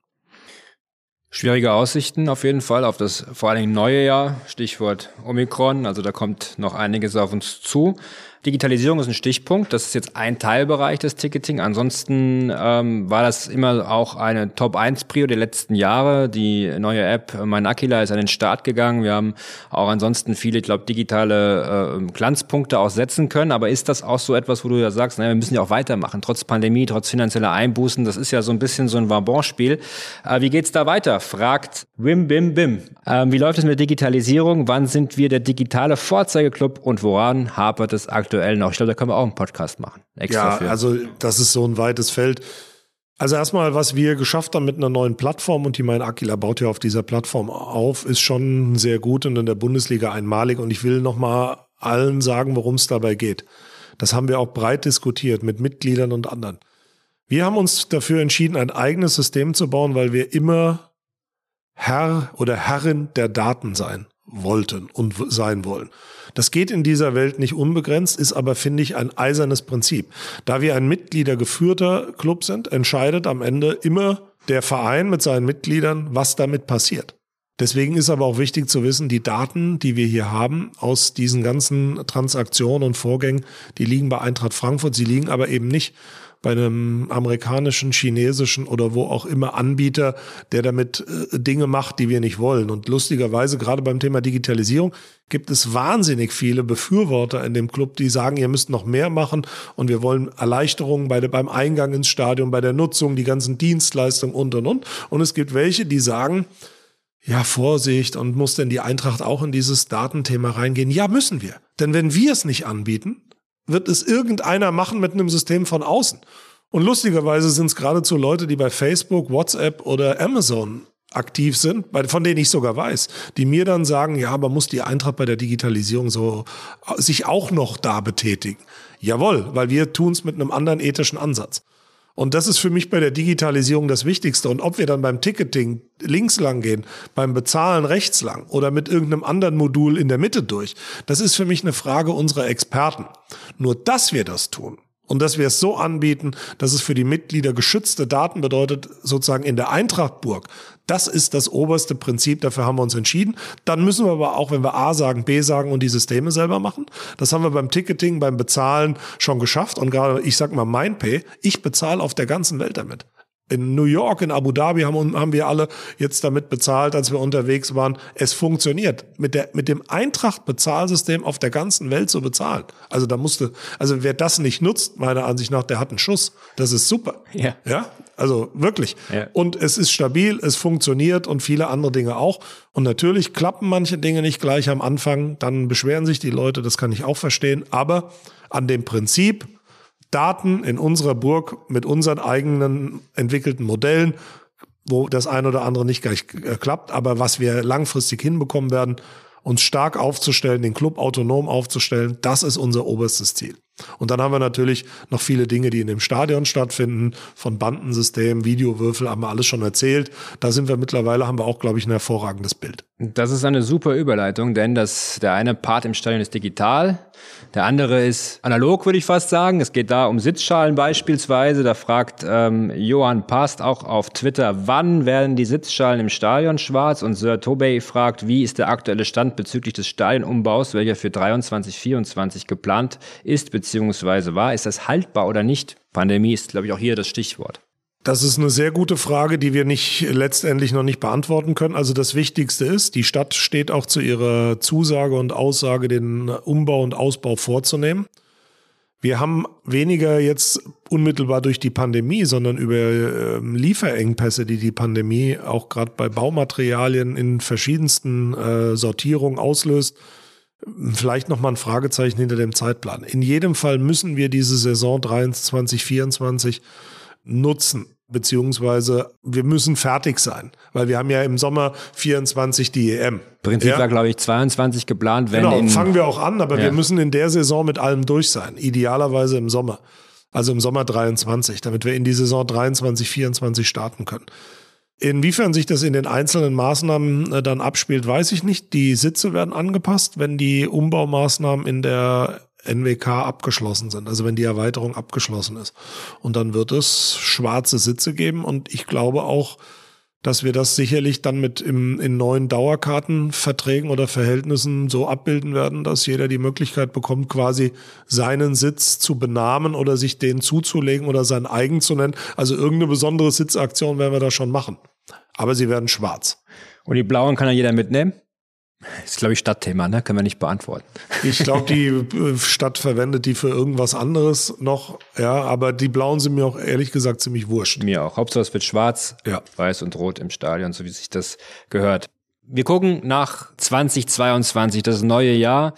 [SPEAKER 3] Schwierige Aussichten auf jeden Fall auf das vor allen Dingen neue Jahr. Stichwort Omikron. Also da kommt noch einiges auf uns zu. Digitalisierung ist ein Stichpunkt. Das ist jetzt ein Teilbereich des Ticketing. Ansonsten ähm, war das immer auch eine Top-1-Prio der letzten Jahre. Die neue App Mein Aquila ist an den Start gegangen. Wir haben auch ansonsten viele, ich glaube, digitale äh, Glanzpunkte auch setzen können. Aber ist das auch so etwas, wo du ja sagst, naja, wir müssen ja auch weitermachen, trotz Pandemie, trotz finanzieller Einbußen. Das ist ja so ein bisschen so ein Vabon-Spiel. Äh, wie geht's da weiter? Fragt Wim Bim Bim. Ähm, wie läuft es mit Digitalisierung? Wann sind wir der digitale Vorzeigeklub und woran hapert es aktuell? Aktuell noch. Ich glaube, da können wir auch einen Podcast machen.
[SPEAKER 1] ja, für. also das ist so ein weites Feld. Also erstmal, was wir geschafft haben mit einer neuen Plattform und die mein Aquila baut ja auf dieser Plattform auf, ist schon sehr gut und in der Bundesliga einmalig. Und ich will nochmal allen sagen, worum es dabei geht. Das haben wir auch breit diskutiert mit Mitgliedern und anderen. Wir haben uns dafür entschieden, ein eigenes System zu bauen, weil wir immer Herr oder Herrin der Daten sein wollten und sein wollen. Das geht in dieser Welt nicht unbegrenzt, ist aber, finde ich, ein eisernes Prinzip. Da wir ein mitgliedergeführter Club sind, entscheidet am Ende immer der Verein mit seinen Mitgliedern, was damit passiert. Deswegen ist aber auch wichtig zu wissen, die Daten, die wir hier haben aus diesen ganzen Transaktionen und Vorgängen, die liegen bei Eintracht Frankfurt, sie liegen aber eben nicht bei einem amerikanischen, chinesischen oder wo auch immer Anbieter, der damit äh, Dinge macht, die wir nicht wollen. Und lustigerweise, gerade beim Thema Digitalisierung, gibt es wahnsinnig viele Befürworter in dem Club, die sagen, ihr müsst noch mehr machen und wir wollen Erleichterungen bei der, beim Eingang ins Stadion, bei der Nutzung, die ganzen Dienstleistungen und und und. Und es gibt welche, die sagen, ja, Vorsicht, und muss denn die Eintracht auch in dieses Datenthema reingehen? Ja, müssen wir. Denn wenn wir es nicht anbieten, wird es irgendeiner machen mit einem System von außen. Und lustigerweise sind es geradezu Leute, die bei Facebook, WhatsApp oder Amazon aktiv sind, von denen ich sogar weiß, die mir dann sagen, ja, aber muss die Eintracht bei der Digitalisierung so sich auch noch da betätigen. Jawohl, weil wir tun es mit einem anderen ethischen Ansatz. Und das ist für mich bei der Digitalisierung das Wichtigste. Und ob wir dann beim Ticketing links lang gehen, beim Bezahlen rechts lang oder mit irgendeinem anderen Modul in der Mitte durch, das ist für mich eine Frage unserer Experten. Nur dass wir das tun, und dass wir es so anbieten, dass es für die Mitglieder geschützte Daten bedeutet, sozusagen in der Eintrachtburg. Das ist das oberste Prinzip, dafür haben wir uns entschieden. Dann müssen wir aber auch, wenn wir A sagen, B sagen und die Systeme selber machen. Das haben wir beim Ticketing, beim Bezahlen schon geschafft. Und gerade, ich sag mal, MindPay, ich bezahle auf der ganzen Welt damit in New York, in Abu Dhabi haben, haben wir alle jetzt damit bezahlt, als wir unterwegs waren. Es funktioniert. Mit, der, mit dem Eintracht-Bezahlsystem auf der ganzen Welt zu bezahlen. Also da musste, also wer das nicht nutzt, meiner Ansicht nach, der hat einen Schuss. Das ist super. Ja. Ja. Also wirklich. Ja. Und es ist stabil, es funktioniert und viele andere Dinge auch. Und natürlich klappen manche Dinge nicht gleich am Anfang. Dann beschweren sich die Leute, das kann ich auch verstehen. Aber an dem Prinzip, Daten in unserer Burg mit unseren eigenen entwickelten Modellen, wo das ein oder andere nicht gleich äh, klappt, aber was wir langfristig hinbekommen werden, uns stark aufzustellen, den Club autonom aufzustellen, das ist unser oberstes Ziel. Und dann haben wir natürlich noch viele Dinge, die in dem Stadion stattfinden, von Bandensystem, Videowürfel, haben wir alles schon erzählt. Da sind wir mittlerweile, haben wir auch, glaube ich, ein hervorragendes Bild.
[SPEAKER 3] Das ist eine super Überleitung, denn das, der eine Part im Stadion ist digital, der andere ist analog, würde ich fast sagen. Es geht da um Sitzschalen beispielsweise. Da fragt ähm, Johann Past auch auf Twitter, wann werden die Sitzschalen im Stadion schwarz? Und Sir Tobey fragt, wie ist der aktuelle Stand bezüglich des Stadionumbaus, welcher für 23, 24 geplant ist bzw. war? Ist das haltbar oder nicht? Pandemie ist, glaube ich, auch hier das Stichwort.
[SPEAKER 1] Das ist eine sehr gute Frage, die wir nicht letztendlich noch nicht beantworten können. Also das Wichtigste ist, die Stadt steht auch zu ihrer Zusage und Aussage, den Umbau und Ausbau vorzunehmen. Wir haben weniger jetzt unmittelbar durch die Pandemie, sondern über äh, Lieferengpässe, die die Pandemie auch gerade bei Baumaterialien in verschiedensten äh, Sortierungen auslöst. Vielleicht noch mal ein Fragezeichen hinter dem Zeitplan. In jedem Fall müssen wir diese Saison 23, 24 nutzen. Beziehungsweise wir müssen fertig sein, weil wir haben ja im Sommer 24 die EM.
[SPEAKER 3] Prinzip ja? war, glaube ich, 22 geplant.
[SPEAKER 1] Wenn genau, fangen wir auch an, aber ja. wir müssen in der Saison mit allem durch sein. Idealerweise im Sommer. Also im Sommer 23, damit wir in die Saison 23, 24 starten können. Inwiefern sich das in den einzelnen Maßnahmen äh, dann abspielt, weiß ich nicht. Die Sitze werden angepasst, wenn die Umbaumaßnahmen in der NWK abgeschlossen sind, also wenn die Erweiterung abgeschlossen ist. Und dann wird es schwarze Sitze geben und ich glaube auch, dass wir das sicherlich dann mit im, in neuen Dauerkartenverträgen oder Verhältnissen so abbilden werden, dass jeder die Möglichkeit bekommt, quasi seinen Sitz zu benamen oder sich den zuzulegen oder sein eigen zu nennen. Also irgendeine besondere Sitzaktion werden wir da schon machen. Aber sie werden schwarz.
[SPEAKER 3] Und die blauen kann ja jeder mitnehmen? Das ist, glaube ich, Stadtthema, ne? Können wir nicht beantworten.
[SPEAKER 1] Ich glaube, die äh, Stadt verwendet die für irgendwas anderes noch, ja, aber die blauen sind mir auch ehrlich gesagt ziemlich wurscht.
[SPEAKER 3] Mir auch. Hauptsache es wird schwarz, ja. weiß und rot im Stadion, so wie sich das gehört. Wir gucken nach 2022, das neue Jahr.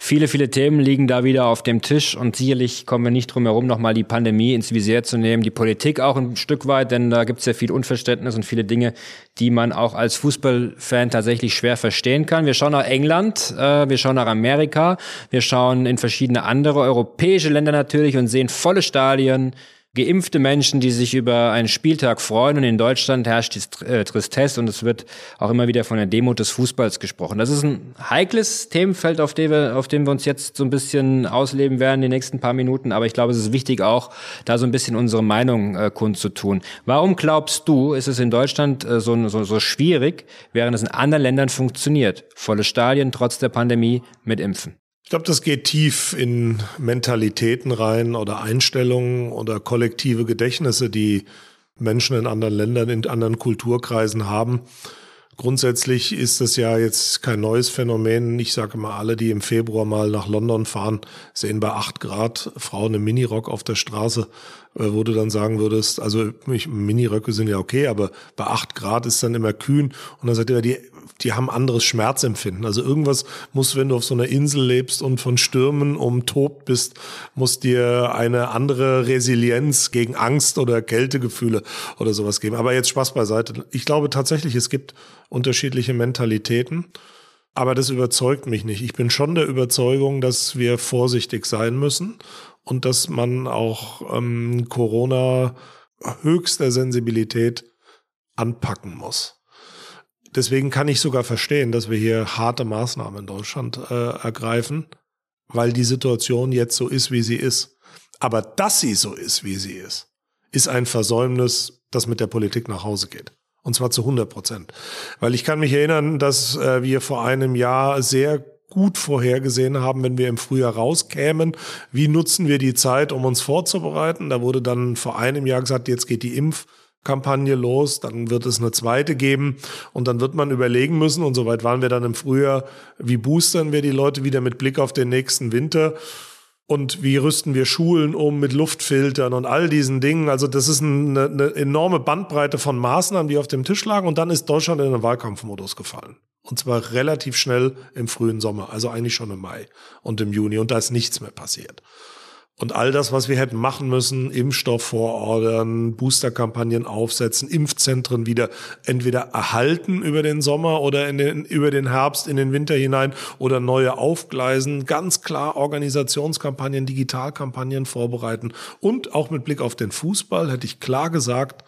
[SPEAKER 3] Viele, viele Themen liegen da wieder auf dem Tisch und sicherlich kommen wir nicht drum herum, nochmal die Pandemie ins Visier zu nehmen, die Politik auch ein Stück weit, denn da gibt es ja viel Unverständnis und viele Dinge, die man auch als Fußballfan tatsächlich schwer verstehen kann. Wir schauen nach England, äh, wir schauen nach Amerika, wir schauen in verschiedene andere europäische Länder natürlich und sehen volle Stadien, geimpfte Menschen, die sich über einen Spieltag freuen. Und in Deutschland herrscht die äh, Tristesse und es wird auch immer wieder von der Demut des Fußballs gesprochen. Das ist ein heikles Themenfeld, auf dem wir, auf dem wir uns jetzt so ein bisschen ausleben werden, die nächsten paar Minuten. Aber ich glaube, es ist wichtig auch, da so ein bisschen unsere Meinung äh, kundzutun. Warum glaubst du, ist es in Deutschland äh, so, so, so schwierig, während es in anderen Ländern funktioniert? Volle Stadien trotz der Pandemie mit Impfen.
[SPEAKER 1] Ich glaube, das geht tief in Mentalitäten rein oder Einstellungen oder kollektive Gedächtnisse, die Menschen in anderen Ländern, in anderen Kulturkreisen haben. Grundsätzlich ist das ja jetzt kein neues Phänomen. Ich sage mal, alle, die im Februar mal nach London fahren, sehen bei acht Grad Frauen im Minirock auf der Straße, äh, wo du dann sagen würdest, also Miniröcke sind ja okay, aber bei acht Grad ist dann immer kühn und dann sagt ihr, die die haben anderes Schmerzempfinden. Also irgendwas muss, wenn du auf so einer Insel lebst und von Stürmen umtobt bist, muss dir eine andere Resilienz gegen Angst oder Kältegefühle oder sowas geben. Aber jetzt Spaß beiseite. Ich glaube tatsächlich, es gibt unterschiedliche Mentalitäten. Aber das überzeugt mich nicht. Ich bin schon der Überzeugung, dass wir vorsichtig sein müssen und dass man auch ähm, Corona höchster Sensibilität anpacken muss. Deswegen kann ich sogar verstehen, dass wir hier harte Maßnahmen in Deutschland äh, ergreifen, weil die Situation jetzt so ist, wie sie ist. Aber dass sie so ist, wie sie ist, ist ein Versäumnis, das mit der Politik nach Hause geht. Und zwar zu 100 Prozent. Weil ich kann mich erinnern, dass äh, wir vor einem Jahr sehr gut vorhergesehen haben, wenn wir im Frühjahr rauskämen. Wie nutzen wir die Zeit, um uns vorzubereiten? Da wurde dann vor einem Jahr gesagt, jetzt geht die Impf- Kampagne los, dann wird es eine zweite geben und dann wird man überlegen müssen, und soweit waren wir dann im Frühjahr, wie boostern wir die Leute wieder mit Blick auf den nächsten Winter und wie rüsten wir Schulen um mit Luftfiltern und all diesen Dingen. Also das ist eine, eine enorme Bandbreite von Maßnahmen, die auf dem Tisch lagen und dann ist Deutschland in den Wahlkampfmodus gefallen. Und zwar relativ schnell im frühen Sommer, also eigentlich schon im Mai und im Juni und da ist nichts mehr passiert. Und all das, was wir hätten machen müssen, Impfstoff vorordern, Boosterkampagnen aufsetzen, Impfzentren wieder entweder erhalten über den Sommer oder in den, über den Herbst in den Winter hinein oder neue aufgleisen, ganz klar Organisationskampagnen, Digitalkampagnen vorbereiten und auch mit Blick auf den Fußball hätte ich klar gesagt,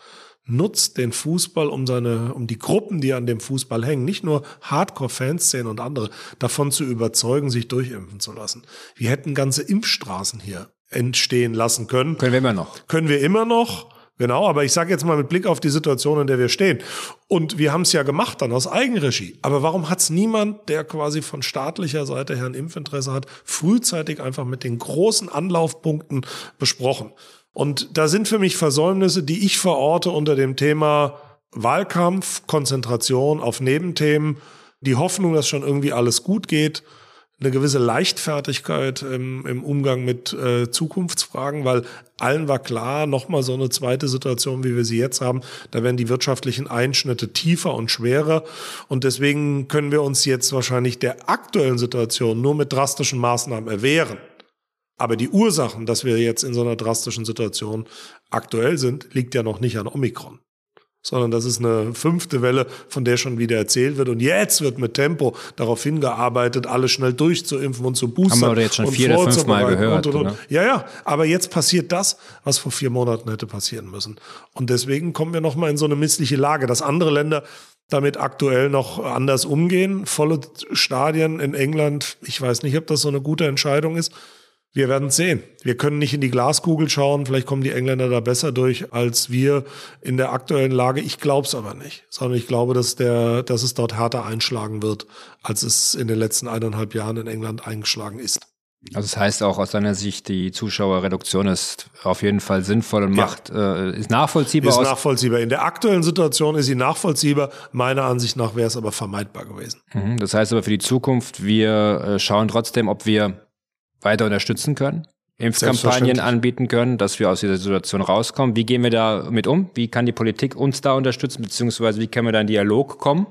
[SPEAKER 1] nutzt den Fußball, um seine, um die Gruppen, die an dem Fußball hängen, nicht nur Hardcore-Fanszenen und andere, davon zu überzeugen, sich durchimpfen zu lassen. Wir hätten ganze Impfstraßen hier entstehen lassen können.
[SPEAKER 3] Können wir immer noch.
[SPEAKER 1] Können wir immer noch. Genau, aber ich sage jetzt mal mit Blick auf die Situation, in der wir stehen. Und wir haben es ja gemacht dann aus Eigenregie. Aber warum hat es niemand, der quasi von staatlicher Seite her ein Impfinteresse hat, frühzeitig einfach mit den großen Anlaufpunkten besprochen? Und da sind für mich Versäumnisse, die ich verorte unter dem Thema Wahlkampf, Konzentration auf Nebenthemen, die Hoffnung, dass schon irgendwie alles gut geht eine gewisse Leichtfertigkeit im, im Umgang mit äh, Zukunftsfragen, weil allen war klar, nochmal so eine zweite Situation, wie wir sie jetzt haben, da werden die wirtschaftlichen Einschnitte tiefer und schwerer. Und deswegen können wir uns jetzt wahrscheinlich der aktuellen Situation nur mit drastischen Maßnahmen erwehren. Aber die Ursachen, dass wir jetzt in so einer drastischen Situation aktuell sind, liegt ja noch nicht an Omikron. Sondern das ist eine fünfte Welle, von der schon wieder erzählt wird. Und jetzt wird mit Tempo darauf hingearbeitet, alle schnell durchzuimpfen und zu boostern.
[SPEAKER 3] Haben wir jetzt schon vier oder fünf Mal gehört. Und, und, und.
[SPEAKER 1] Ja, ja, aber jetzt passiert das, was vor vier Monaten hätte passieren müssen. Und deswegen kommen wir nochmal in so eine missliche Lage, dass andere Länder damit aktuell noch anders umgehen. Volle Stadien in England, ich weiß nicht, ob das so eine gute Entscheidung ist. Wir werden sehen. Wir können nicht in die Glaskugel schauen. Vielleicht kommen die Engländer da besser durch als wir in der aktuellen Lage. Ich glaube es aber nicht, sondern ich glaube, dass der, dass es dort härter einschlagen wird, als es in den letzten eineinhalb Jahren in England eingeschlagen ist.
[SPEAKER 3] Also das heißt auch aus deiner Sicht, die Zuschauerreduktion ist auf jeden Fall sinnvoll und macht, äh, ist nachvollziehbar.
[SPEAKER 1] Ist nachvollziehbar. In der aktuellen Situation ist sie nachvollziehbar. Meiner Ansicht nach wäre es aber vermeidbar gewesen.
[SPEAKER 3] Mhm. Das heißt aber für die Zukunft, wir äh, schauen trotzdem, ob wir weiter unterstützen können, Impfkampagnen anbieten können, dass wir aus dieser Situation rauskommen. Wie gehen wir da mit um? Wie kann die Politik uns da unterstützen, beziehungsweise wie können wir da in Dialog kommen?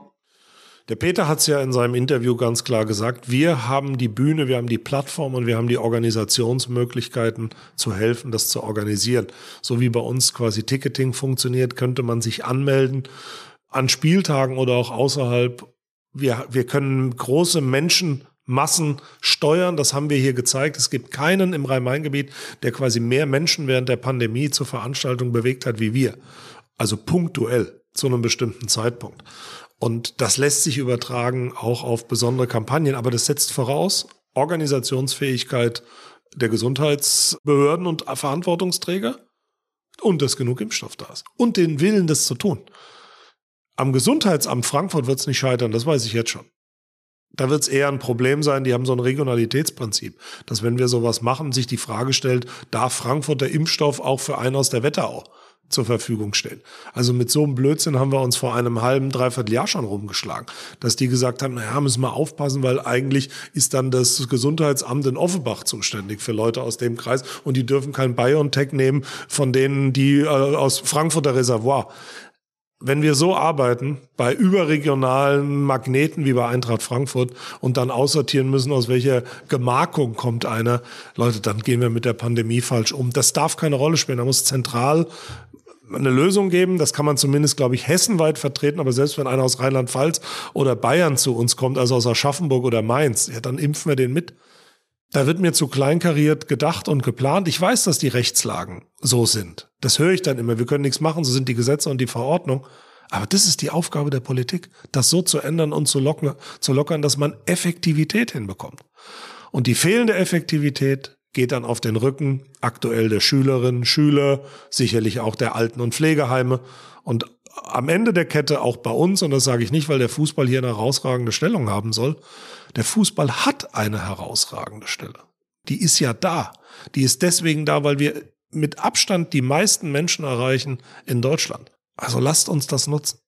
[SPEAKER 1] Der Peter hat es ja in seinem Interview ganz klar gesagt, wir haben die Bühne, wir haben die Plattform und wir haben die Organisationsmöglichkeiten zu helfen, das zu organisieren. So wie bei uns quasi Ticketing funktioniert, könnte man sich anmelden an Spieltagen oder auch außerhalb. Wir, wir können große Menschen Massen steuern. Das haben wir hier gezeigt. Es gibt keinen im Rhein-Main-Gebiet, der quasi mehr Menschen während der Pandemie zur Veranstaltung bewegt hat wie wir. Also punktuell zu einem bestimmten Zeitpunkt. Und das lässt sich übertragen auch auf besondere Kampagnen. Aber das setzt voraus Organisationsfähigkeit der Gesundheitsbehörden und Verantwortungsträger und dass genug Impfstoff da ist. Und den Willen, das zu tun. Am Gesundheitsamt Frankfurt wird es nicht scheitern, das weiß ich jetzt schon. Da wird es eher ein Problem sein, die haben so ein Regionalitätsprinzip, dass wenn wir sowas machen, sich die Frage stellt, darf Frankfurt der Impfstoff auch für einen aus der Wetterau zur Verfügung stellen? Also mit so einem Blödsinn haben wir uns vor einem halben, dreiviertel Jahr schon rumgeschlagen, dass die gesagt haben, naja, müssen wir aufpassen, weil eigentlich ist dann das Gesundheitsamt in Offenbach zuständig für Leute aus dem Kreis und die dürfen kein BioNTech nehmen von denen, die äh, aus Frankfurter Reservoir wenn wir so arbeiten, bei überregionalen Magneten wie bei Eintracht Frankfurt und dann aussortieren müssen, aus welcher Gemarkung kommt einer, Leute, dann gehen wir mit der Pandemie falsch um. Das darf keine Rolle spielen. Da muss zentral eine Lösung geben. Das kann man zumindest, glaube ich, hessenweit vertreten. Aber selbst wenn einer aus Rheinland-Pfalz oder Bayern zu uns kommt, also aus Aschaffenburg oder Mainz, ja, dann impfen wir den mit. Da wird mir zu kleinkariert gedacht und geplant. Ich weiß, dass die Rechtslagen so sind. Das höre ich dann immer. Wir können nichts machen, so sind die Gesetze und die Verordnung. Aber das ist die Aufgabe der Politik, das so zu ändern und zu lockern, zu lockern, dass man Effektivität hinbekommt. Und die fehlende Effektivität geht dann auf den Rücken aktuell der Schülerinnen, Schüler, sicherlich auch der Alten- und Pflegeheime und am Ende der Kette auch bei uns, und das sage ich nicht, weil der Fußball hier eine herausragende Stellung haben soll, der Fußball hat eine herausragende Stelle. Die ist ja da. Die ist deswegen da, weil wir mit Abstand die meisten Menschen erreichen in Deutschland. Also lasst uns das nutzen.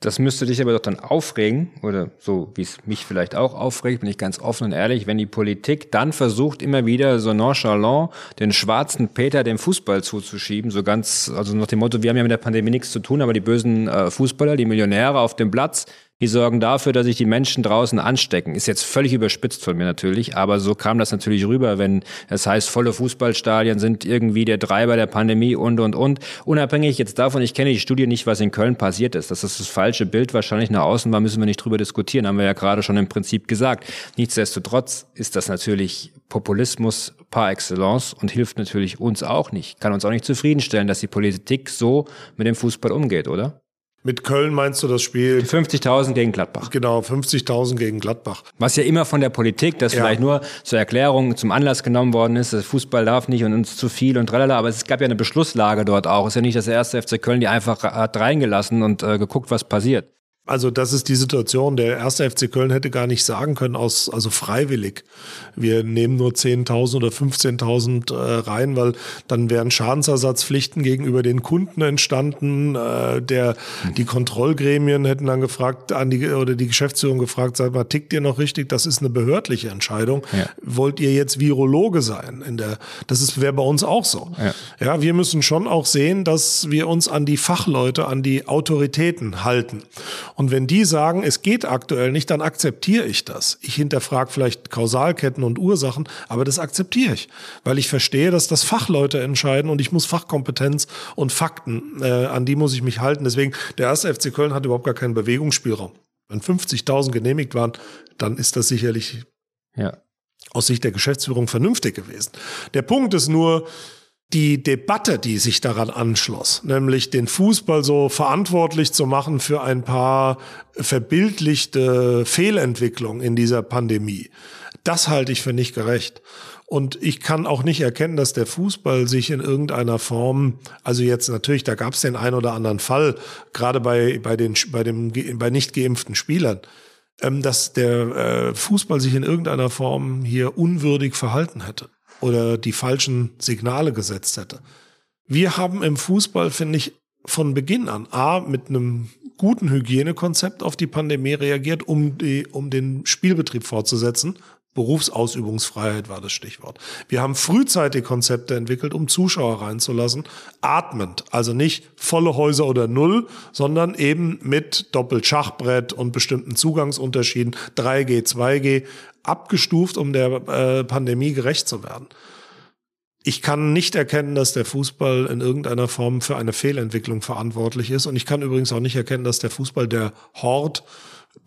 [SPEAKER 3] Das müsste dich aber doch dann aufregen, oder so wie es mich vielleicht auch aufregt, bin ich ganz offen und ehrlich, wenn die Politik dann versucht, immer wieder so nonchalant den schwarzen Peter dem Fußball zuzuschieben, so ganz, also nach dem Motto, wir haben ja mit der Pandemie nichts zu tun, aber die bösen äh, Fußballer, die Millionäre auf dem Platz, die sorgen dafür, dass sich die Menschen draußen anstecken. Ist jetzt völlig überspitzt von mir natürlich, aber so kam das natürlich rüber, wenn es heißt, volle Fußballstadien sind irgendwie der Treiber der Pandemie und, und, und. Unabhängig jetzt davon, ich kenne die Studie nicht, was in Köln passiert ist. Dass das das falsche Bild wahrscheinlich nach außen war, müssen wir nicht drüber diskutieren, haben wir ja gerade schon im Prinzip gesagt. Nichtsdestotrotz ist das natürlich Populismus par excellence und hilft natürlich uns auch nicht. Kann uns auch nicht zufriedenstellen, dass die Politik so mit dem Fußball umgeht, oder?
[SPEAKER 1] Mit Köln meinst du das Spiel?
[SPEAKER 3] 50.000 gegen Gladbach.
[SPEAKER 1] Genau, 50.000 gegen Gladbach.
[SPEAKER 3] Was ja immer von der Politik, das ja. vielleicht nur zur Erklärung zum Anlass genommen worden ist, das Fußball darf nicht und uns zu viel und tralala, aber es gab ja eine Beschlusslage dort auch. Es ist ja nicht das erste FC Köln, die einfach hat reingelassen und äh, geguckt, was passiert.
[SPEAKER 1] Also das ist die Situation. Der erste FC Köln hätte gar nicht sagen können, aus, also freiwillig. Wir nehmen nur 10.000 oder 15.000 äh, rein, weil dann wären Schadensersatzpflichten gegenüber den Kunden entstanden. Äh, der, die Kontrollgremien hätten dann gefragt, an die, oder die Geschäftsführung gefragt, sag mal, tickt ihr noch richtig? Das ist eine behördliche Entscheidung. Ja. Wollt ihr jetzt Virologe sein? In der, das ist, wäre bei uns auch so. Ja. ja, wir müssen schon auch sehen, dass wir uns an die Fachleute, an die Autoritäten halten. Und wenn die sagen, es geht aktuell nicht, dann akzeptiere ich das. Ich hinterfrage vielleicht Kausalketten und Ursachen, aber das akzeptiere ich, weil ich verstehe, dass das Fachleute entscheiden und ich muss Fachkompetenz und Fakten, äh, an die muss ich mich halten. Deswegen, der erste FC Köln hat überhaupt gar keinen Bewegungsspielraum. Wenn 50.000 genehmigt waren, dann ist das sicherlich ja. aus Sicht der Geschäftsführung vernünftig gewesen. Der Punkt ist nur, die Debatte, die sich daran anschloss, nämlich den Fußball so verantwortlich zu machen für ein paar verbildlichte Fehlentwicklungen in dieser Pandemie, das halte ich für nicht gerecht. Und ich kann auch nicht erkennen, dass der Fußball sich in irgendeiner Form, also jetzt natürlich, da gab es den einen oder anderen Fall, gerade bei, bei, den, bei, dem, bei nicht geimpften Spielern, ähm, dass der äh, Fußball sich in irgendeiner Form hier unwürdig verhalten hätte oder die falschen Signale gesetzt hätte. Wir haben im Fußball, finde ich, von Beginn an A, mit einem guten Hygienekonzept auf die Pandemie reagiert, um, die, um den Spielbetrieb fortzusetzen. Berufsausübungsfreiheit war das Stichwort. Wir haben frühzeitig Konzepte entwickelt, um Zuschauer reinzulassen, atmend, also nicht volle Häuser oder null, sondern eben mit Doppelschachbrett und bestimmten Zugangsunterschieden, 3G, 2G, abgestuft, um der äh, Pandemie gerecht zu werden. Ich kann nicht erkennen, dass der Fußball in irgendeiner Form für eine Fehlentwicklung verantwortlich ist. Und ich kann übrigens auch nicht erkennen, dass der Fußball der Hort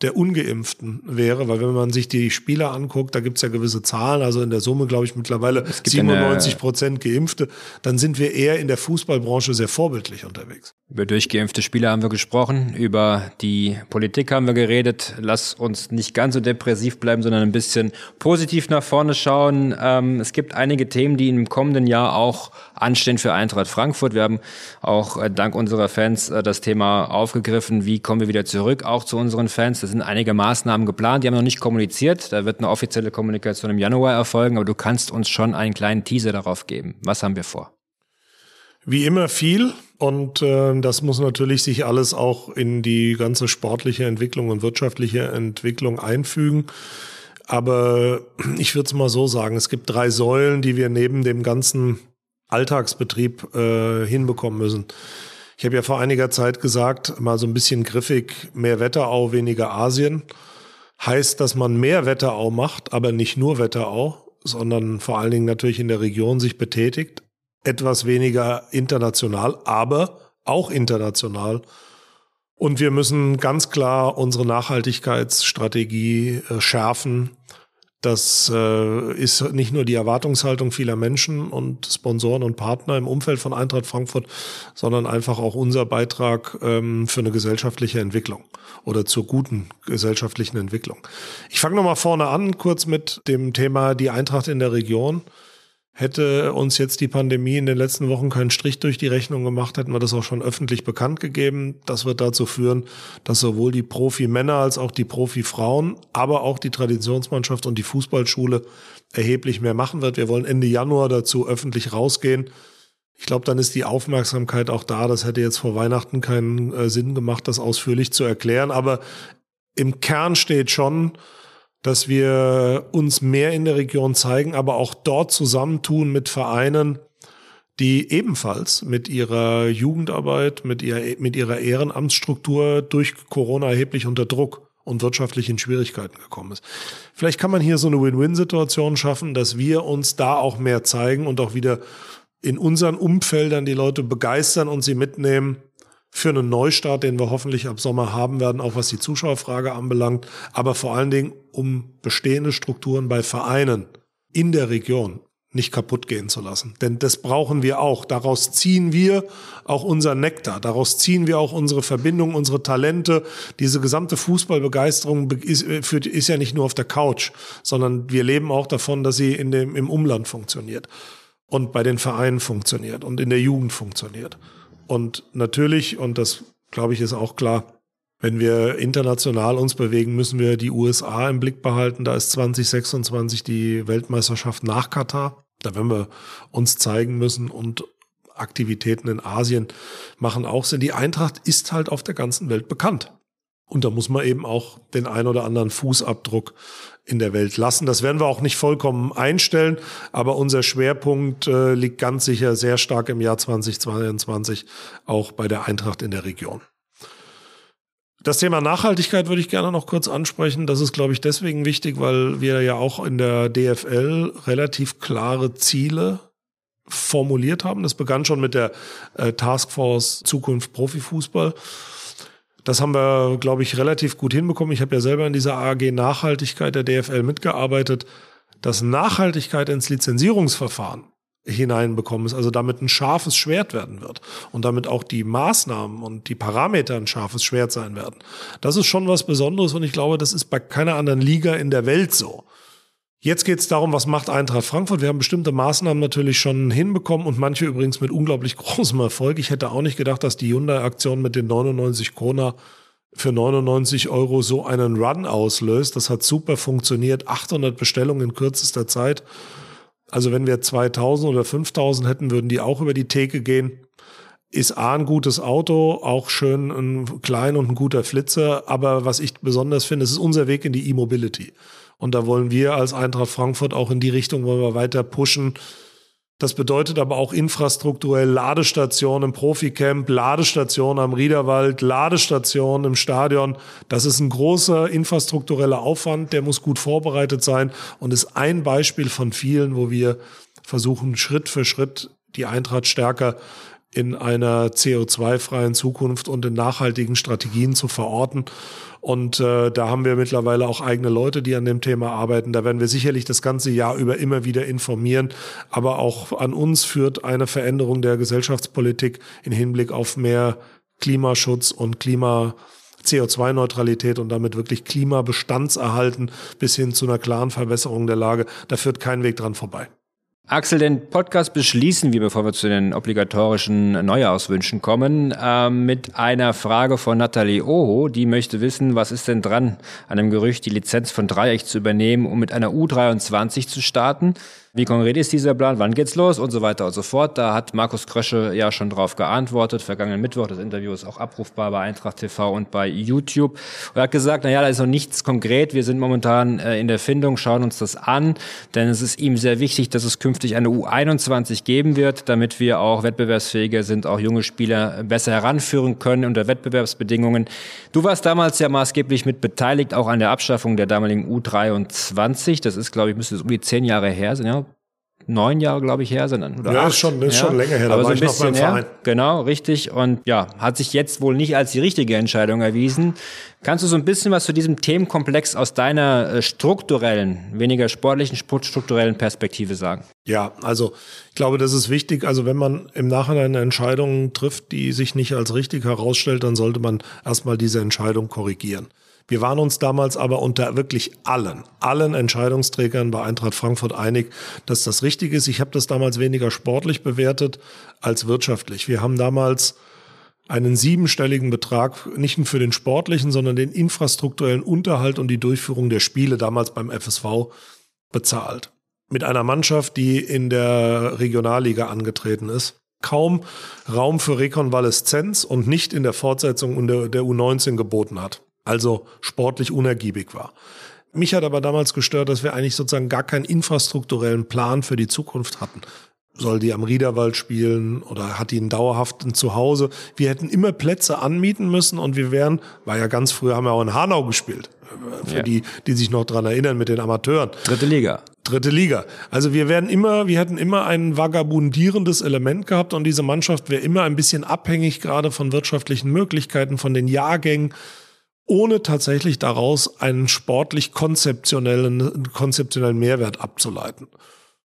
[SPEAKER 1] der Ungeimpften wäre, weil wenn man sich die Spieler anguckt, da gibt's ja gewisse Zahlen, also in der Summe glaube ich mittlerweile 97 Prozent Geimpfte, dann sind wir eher in der Fußballbranche sehr vorbildlich unterwegs.
[SPEAKER 3] Über durchgeimpfte Spieler haben wir gesprochen, über die Politik haben wir geredet. Lass uns nicht ganz so depressiv bleiben, sondern ein bisschen positiv nach vorne schauen. Ähm, es gibt einige Themen, die im kommenden Jahr auch anstehen für Eintracht Frankfurt. Wir haben auch äh, dank unserer Fans äh, das Thema aufgegriffen, wie kommen wir wieder zurück, auch zu unseren Fans. Da sind einige Maßnahmen geplant, die haben noch nicht kommuniziert. Da wird eine offizielle Kommunikation im Januar erfolgen, aber du kannst uns schon einen kleinen Teaser darauf geben. Was haben wir vor?
[SPEAKER 1] Wie immer viel. Und äh, das muss natürlich sich alles auch in die ganze sportliche Entwicklung und wirtschaftliche Entwicklung einfügen. Aber ich würde es mal so sagen, es gibt drei Säulen, die wir neben dem ganzen Alltagsbetrieb äh, hinbekommen müssen. Ich habe ja vor einiger Zeit gesagt, mal so ein bisschen griffig, mehr Wetterau, weniger Asien. Heißt, dass man mehr Wetterau macht, aber nicht nur Wetterau, sondern vor allen Dingen natürlich in der Region sich betätigt. Etwas weniger international, aber auch international. Und wir müssen ganz klar unsere Nachhaltigkeitsstrategie äh, schärfen das äh, ist nicht nur die Erwartungshaltung vieler Menschen und Sponsoren und Partner im Umfeld von Eintracht Frankfurt, sondern einfach auch unser Beitrag ähm, für eine gesellschaftliche Entwicklung oder zur guten gesellschaftlichen Entwicklung. Ich fange nochmal vorne an, kurz mit dem Thema die Eintracht in der Region. Hätte uns jetzt die Pandemie in den letzten Wochen keinen Strich durch die Rechnung gemacht, hätten wir das auch schon öffentlich bekannt gegeben. Das wird dazu führen, dass sowohl die Profi-Männer als auch die Profi-Frauen, aber auch die Traditionsmannschaft und die Fußballschule erheblich mehr machen wird. Wir wollen Ende Januar dazu öffentlich rausgehen. Ich glaube, dann ist die Aufmerksamkeit auch da. Das hätte jetzt vor Weihnachten keinen äh, Sinn gemacht, das ausführlich zu erklären. Aber im Kern steht schon, dass wir uns mehr in der Region zeigen, aber auch dort zusammentun mit Vereinen, die ebenfalls mit ihrer Jugendarbeit, mit ihrer, mit ihrer Ehrenamtsstruktur durch Corona erheblich unter Druck und wirtschaftlich in Schwierigkeiten gekommen ist. Vielleicht kann man hier so eine Win-Win-Situation schaffen, dass wir uns da auch mehr zeigen und auch wieder in unseren Umfeldern die Leute begeistern und sie mitnehmen für einen Neustart, den wir hoffentlich ab Sommer haben werden, auch was die Zuschauerfrage anbelangt, aber vor allen Dingen, um bestehende Strukturen bei Vereinen in der Region nicht kaputt gehen zu lassen. Denn das brauchen wir auch. Daraus ziehen wir auch unser Nektar. Daraus ziehen wir auch unsere Verbindung, unsere Talente. Diese gesamte Fußballbegeisterung ist, ist ja nicht nur auf der Couch, sondern wir leben auch davon, dass sie in dem, im Umland funktioniert und bei den Vereinen funktioniert und in der Jugend funktioniert. Und natürlich, und das glaube ich ist auch klar, wenn wir international uns bewegen, müssen wir die USA im Blick behalten. Da ist 2026 die Weltmeisterschaft nach Katar. Da werden wir uns zeigen müssen und Aktivitäten in Asien machen auch Sinn. Die Eintracht ist halt auf der ganzen Welt bekannt. Und da muss man eben auch den ein oder anderen Fußabdruck in der Welt lassen. Das werden wir auch nicht vollkommen einstellen, aber unser Schwerpunkt äh, liegt ganz sicher sehr stark im Jahr 2022 auch bei der Eintracht in der Region. Das Thema Nachhaltigkeit würde ich gerne noch kurz ansprechen. Das ist, glaube ich, deswegen wichtig, weil wir ja auch in der DFL relativ klare Ziele formuliert haben. Das begann schon mit der äh, Taskforce Zukunft Profifußball. Das haben wir, glaube ich, relativ gut hinbekommen. Ich habe ja selber in dieser AG Nachhaltigkeit der DFL mitgearbeitet. Dass Nachhaltigkeit ins Lizenzierungsverfahren hineinbekommen ist, also damit ein scharfes Schwert werden wird und damit auch die Maßnahmen und die Parameter ein scharfes Schwert sein werden. Das ist schon was Besonderes und ich glaube, das ist bei keiner anderen Liga in der Welt so. Jetzt geht es darum, was macht Eintracht Frankfurt. Wir haben bestimmte Maßnahmen natürlich schon hinbekommen und manche übrigens mit unglaublich großem Erfolg. Ich hätte auch nicht gedacht, dass die Hyundai-Aktion mit den 99 Kona für 99 Euro so einen Run auslöst. Das hat super funktioniert. 800 Bestellungen in kürzester Zeit. Also wenn wir 2000 oder 5000 hätten, würden die auch über die Theke gehen. Ist A ein gutes Auto, auch schön ein klein und ein guter Flitzer. Aber was ich besonders finde, es ist unser Weg in die E-Mobility. Und da wollen wir als Eintracht Frankfurt auch in die Richtung wollen wir weiter pushen. Das bedeutet aber auch infrastrukturell Ladestationen im Proficamp, Ladestationen am Riederwald, Ladestationen im Stadion. Das ist ein großer infrastruktureller Aufwand, der muss gut vorbereitet sein und ist ein Beispiel von vielen, wo wir versuchen, Schritt für Schritt die Eintracht stärker in einer CO2-freien Zukunft und in nachhaltigen Strategien zu verorten. Und äh, da haben wir mittlerweile auch eigene Leute, die an dem Thema arbeiten. Da werden wir sicherlich das ganze Jahr über immer wieder informieren. Aber auch an uns führt eine Veränderung der Gesellschaftspolitik in Hinblick auf mehr Klimaschutz und Klima CO2-Neutralität und damit wirklich Klimabestandserhalten bis hin zu einer klaren Verbesserung der Lage. Da führt kein Weg dran vorbei.
[SPEAKER 3] Axel, den Podcast beschließen wir, bevor wir zu den obligatorischen Neujahrswünschen kommen, äh, mit einer Frage von Nathalie Oho. Die möchte wissen, was ist denn dran an dem Gerücht, die Lizenz von Dreieck zu übernehmen, um mit einer U23 zu starten? Wie konkret ist dieser Plan? Wann geht's los? Und so weiter und so fort. Da hat Markus Krösche ja schon drauf geantwortet. Vergangenen Mittwoch. Das Interview ist auch abrufbar bei Eintracht TV und bei YouTube. Und er hat gesagt, na ja, da ist noch nichts konkret. Wir sind momentan äh, in der Findung, schauen uns das an. Denn es ist ihm sehr wichtig, dass es künftig eine U21 geben wird, damit wir auch wettbewerbsfähiger sind, auch junge Spieler besser heranführen können unter Wettbewerbsbedingungen. Du warst damals ja maßgeblich mit beteiligt, auch an der Abschaffung der damaligen U23. Das ist, glaube ich, müsste es um die zehn Jahre her sein. Ja? Neun Jahre, glaube ich, her sind.
[SPEAKER 1] Oder ja, acht. ist schon, ist ja. schon länger her.
[SPEAKER 3] Aber so ein bisschen her. Genau, richtig. Und ja, hat sich jetzt wohl nicht als die richtige Entscheidung erwiesen. Kannst du so ein bisschen was zu diesem Themenkomplex aus deiner äh, strukturellen, weniger sportlichen, strukturellen Perspektive sagen?
[SPEAKER 1] Ja, also ich glaube, das ist wichtig. Also wenn man im Nachhinein eine Entscheidung trifft, die sich nicht als richtig herausstellt, dann sollte man erstmal diese Entscheidung korrigieren. Wir waren uns damals aber unter wirklich allen, allen Entscheidungsträgern bei Eintracht Frankfurt einig, dass das richtig ist. Ich habe das damals weniger sportlich bewertet als wirtschaftlich. Wir haben damals einen siebenstelligen Betrag nicht nur für den sportlichen, sondern den infrastrukturellen Unterhalt und die Durchführung der Spiele damals beim FSV bezahlt. Mit einer Mannschaft, die in der Regionalliga angetreten ist. Kaum Raum für Rekonvaleszenz und nicht in der Fortsetzung der, der U19 geboten hat also sportlich unergiebig war. Mich hat aber damals gestört, dass wir eigentlich sozusagen gar keinen infrastrukturellen Plan für die Zukunft hatten. Soll die am Riederwald spielen oder hat die einen dauerhaften Zuhause? Wir hätten immer Plätze anmieten müssen und wir wären, war ja ganz früher, haben wir auch in Hanau gespielt. Für ja. die, die sich noch dran erinnern mit den Amateuren.
[SPEAKER 3] Dritte Liga.
[SPEAKER 1] Dritte Liga. Also wir werden immer, wir hätten immer ein vagabundierendes Element gehabt und diese Mannschaft wäre immer ein bisschen abhängig gerade von wirtschaftlichen Möglichkeiten, von den Jahrgängen ohne tatsächlich daraus einen sportlich konzeptionellen, konzeptionellen Mehrwert abzuleiten.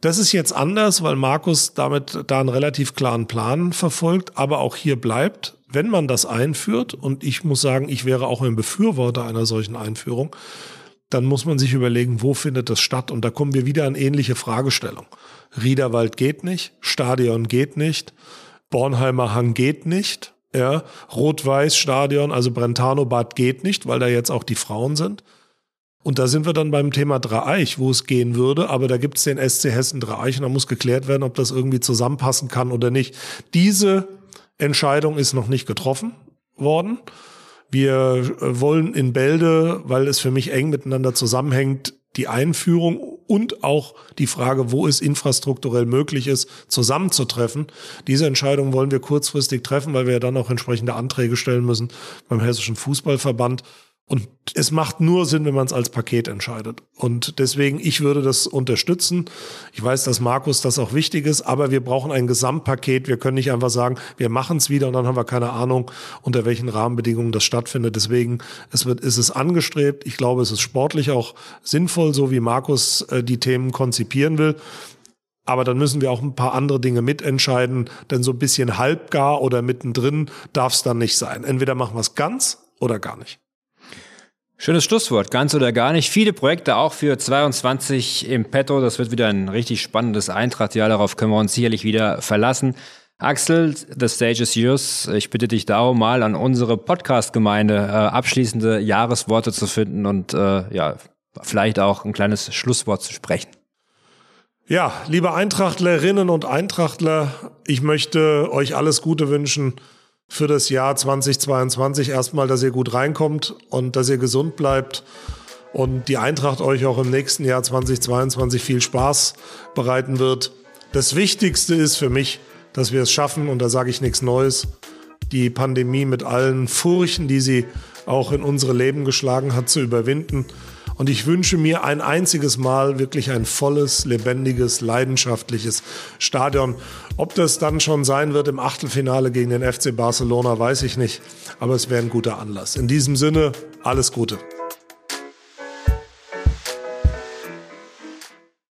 [SPEAKER 1] Das ist jetzt anders, weil Markus damit da einen relativ klaren Plan verfolgt, aber auch hier bleibt, wenn man das einführt, und ich muss sagen, ich wäre auch ein Befürworter einer solchen Einführung, dann muss man sich überlegen, wo findet das statt? Und da kommen wir wieder an ähnliche Fragestellung. Riederwald geht nicht, Stadion geht nicht, Bornheimer Hang geht nicht. Ja, Rot-Weiß-Stadion, also Brentano-Bad geht nicht, weil da jetzt auch die Frauen sind. Und da sind wir dann beim Thema Dreieich, wo es gehen würde, aber da gibt es den SC Hessen Dreieich und da muss geklärt werden, ob das irgendwie zusammenpassen kann oder nicht. Diese Entscheidung ist noch nicht getroffen worden. Wir wollen in Bälde, weil es für mich eng miteinander zusammenhängt, die Einführung und auch die Frage, wo es infrastrukturell möglich ist, zusammenzutreffen. Diese Entscheidung wollen wir kurzfristig treffen, weil wir ja dann auch entsprechende Anträge stellen müssen beim Hessischen Fußballverband. Und es macht nur Sinn, wenn man es als Paket entscheidet. Und deswegen, ich würde das unterstützen. Ich weiß, dass Markus das auch wichtig ist, aber wir brauchen ein Gesamtpaket. Wir können nicht einfach sagen, wir machen es wieder und dann haben wir keine Ahnung, unter welchen Rahmenbedingungen das stattfindet. Deswegen es wird, ist es angestrebt. Ich glaube, es ist sportlich auch sinnvoll, so wie Markus äh, die Themen konzipieren will. Aber dann müssen wir auch ein paar andere Dinge mitentscheiden, denn so ein bisschen halbgar oder mittendrin darf es dann nicht sein. Entweder machen wir es ganz oder gar nicht.
[SPEAKER 3] Schönes Schlusswort, ganz oder gar nicht. Viele Projekte auch für 22 im Petto. Das wird wieder ein richtig spannendes Eintrachtjahr. Darauf können wir uns sicherlich wieder verlassen. Axel, the stage is yours. Ich bitte dich darum, mal an unsere Podcast-Gemeinde äh, abschließende Jahresworte zu finden und äh, ja, vielleicht auch ein kleines Schlusswort zu sprechen.
[SPEAKER 1] Ja, liebe Eintrachtlerinnen und Eintrachtler, ich möchte euch alles Gute wünschen für das Jahr 2022 erstmal, dass ihr gut reinkommt und dass ihr gesund bleibt und die Eintracht euch auch im nächsten Jahr 2022 viel Spaß bereiten wird. Das Wichtigste ist für mich, dass wir es schaffen, und da sage ich nichts Neues, die Pandemie mit allen Furchen, die sie auch in unsere Leben geschlagen hat, zu überwinden. Und ich wünsche mir ein einziges Mal wirklich ein volles, lebendiges, leidenschaftliches Stadion. Ob das dann schon sein wird im Achtelfinale gegen den FC Barcelona, weiß ich nicht. Aber es wäre ein guter Anlass. In diesem Sinne, alles Gute.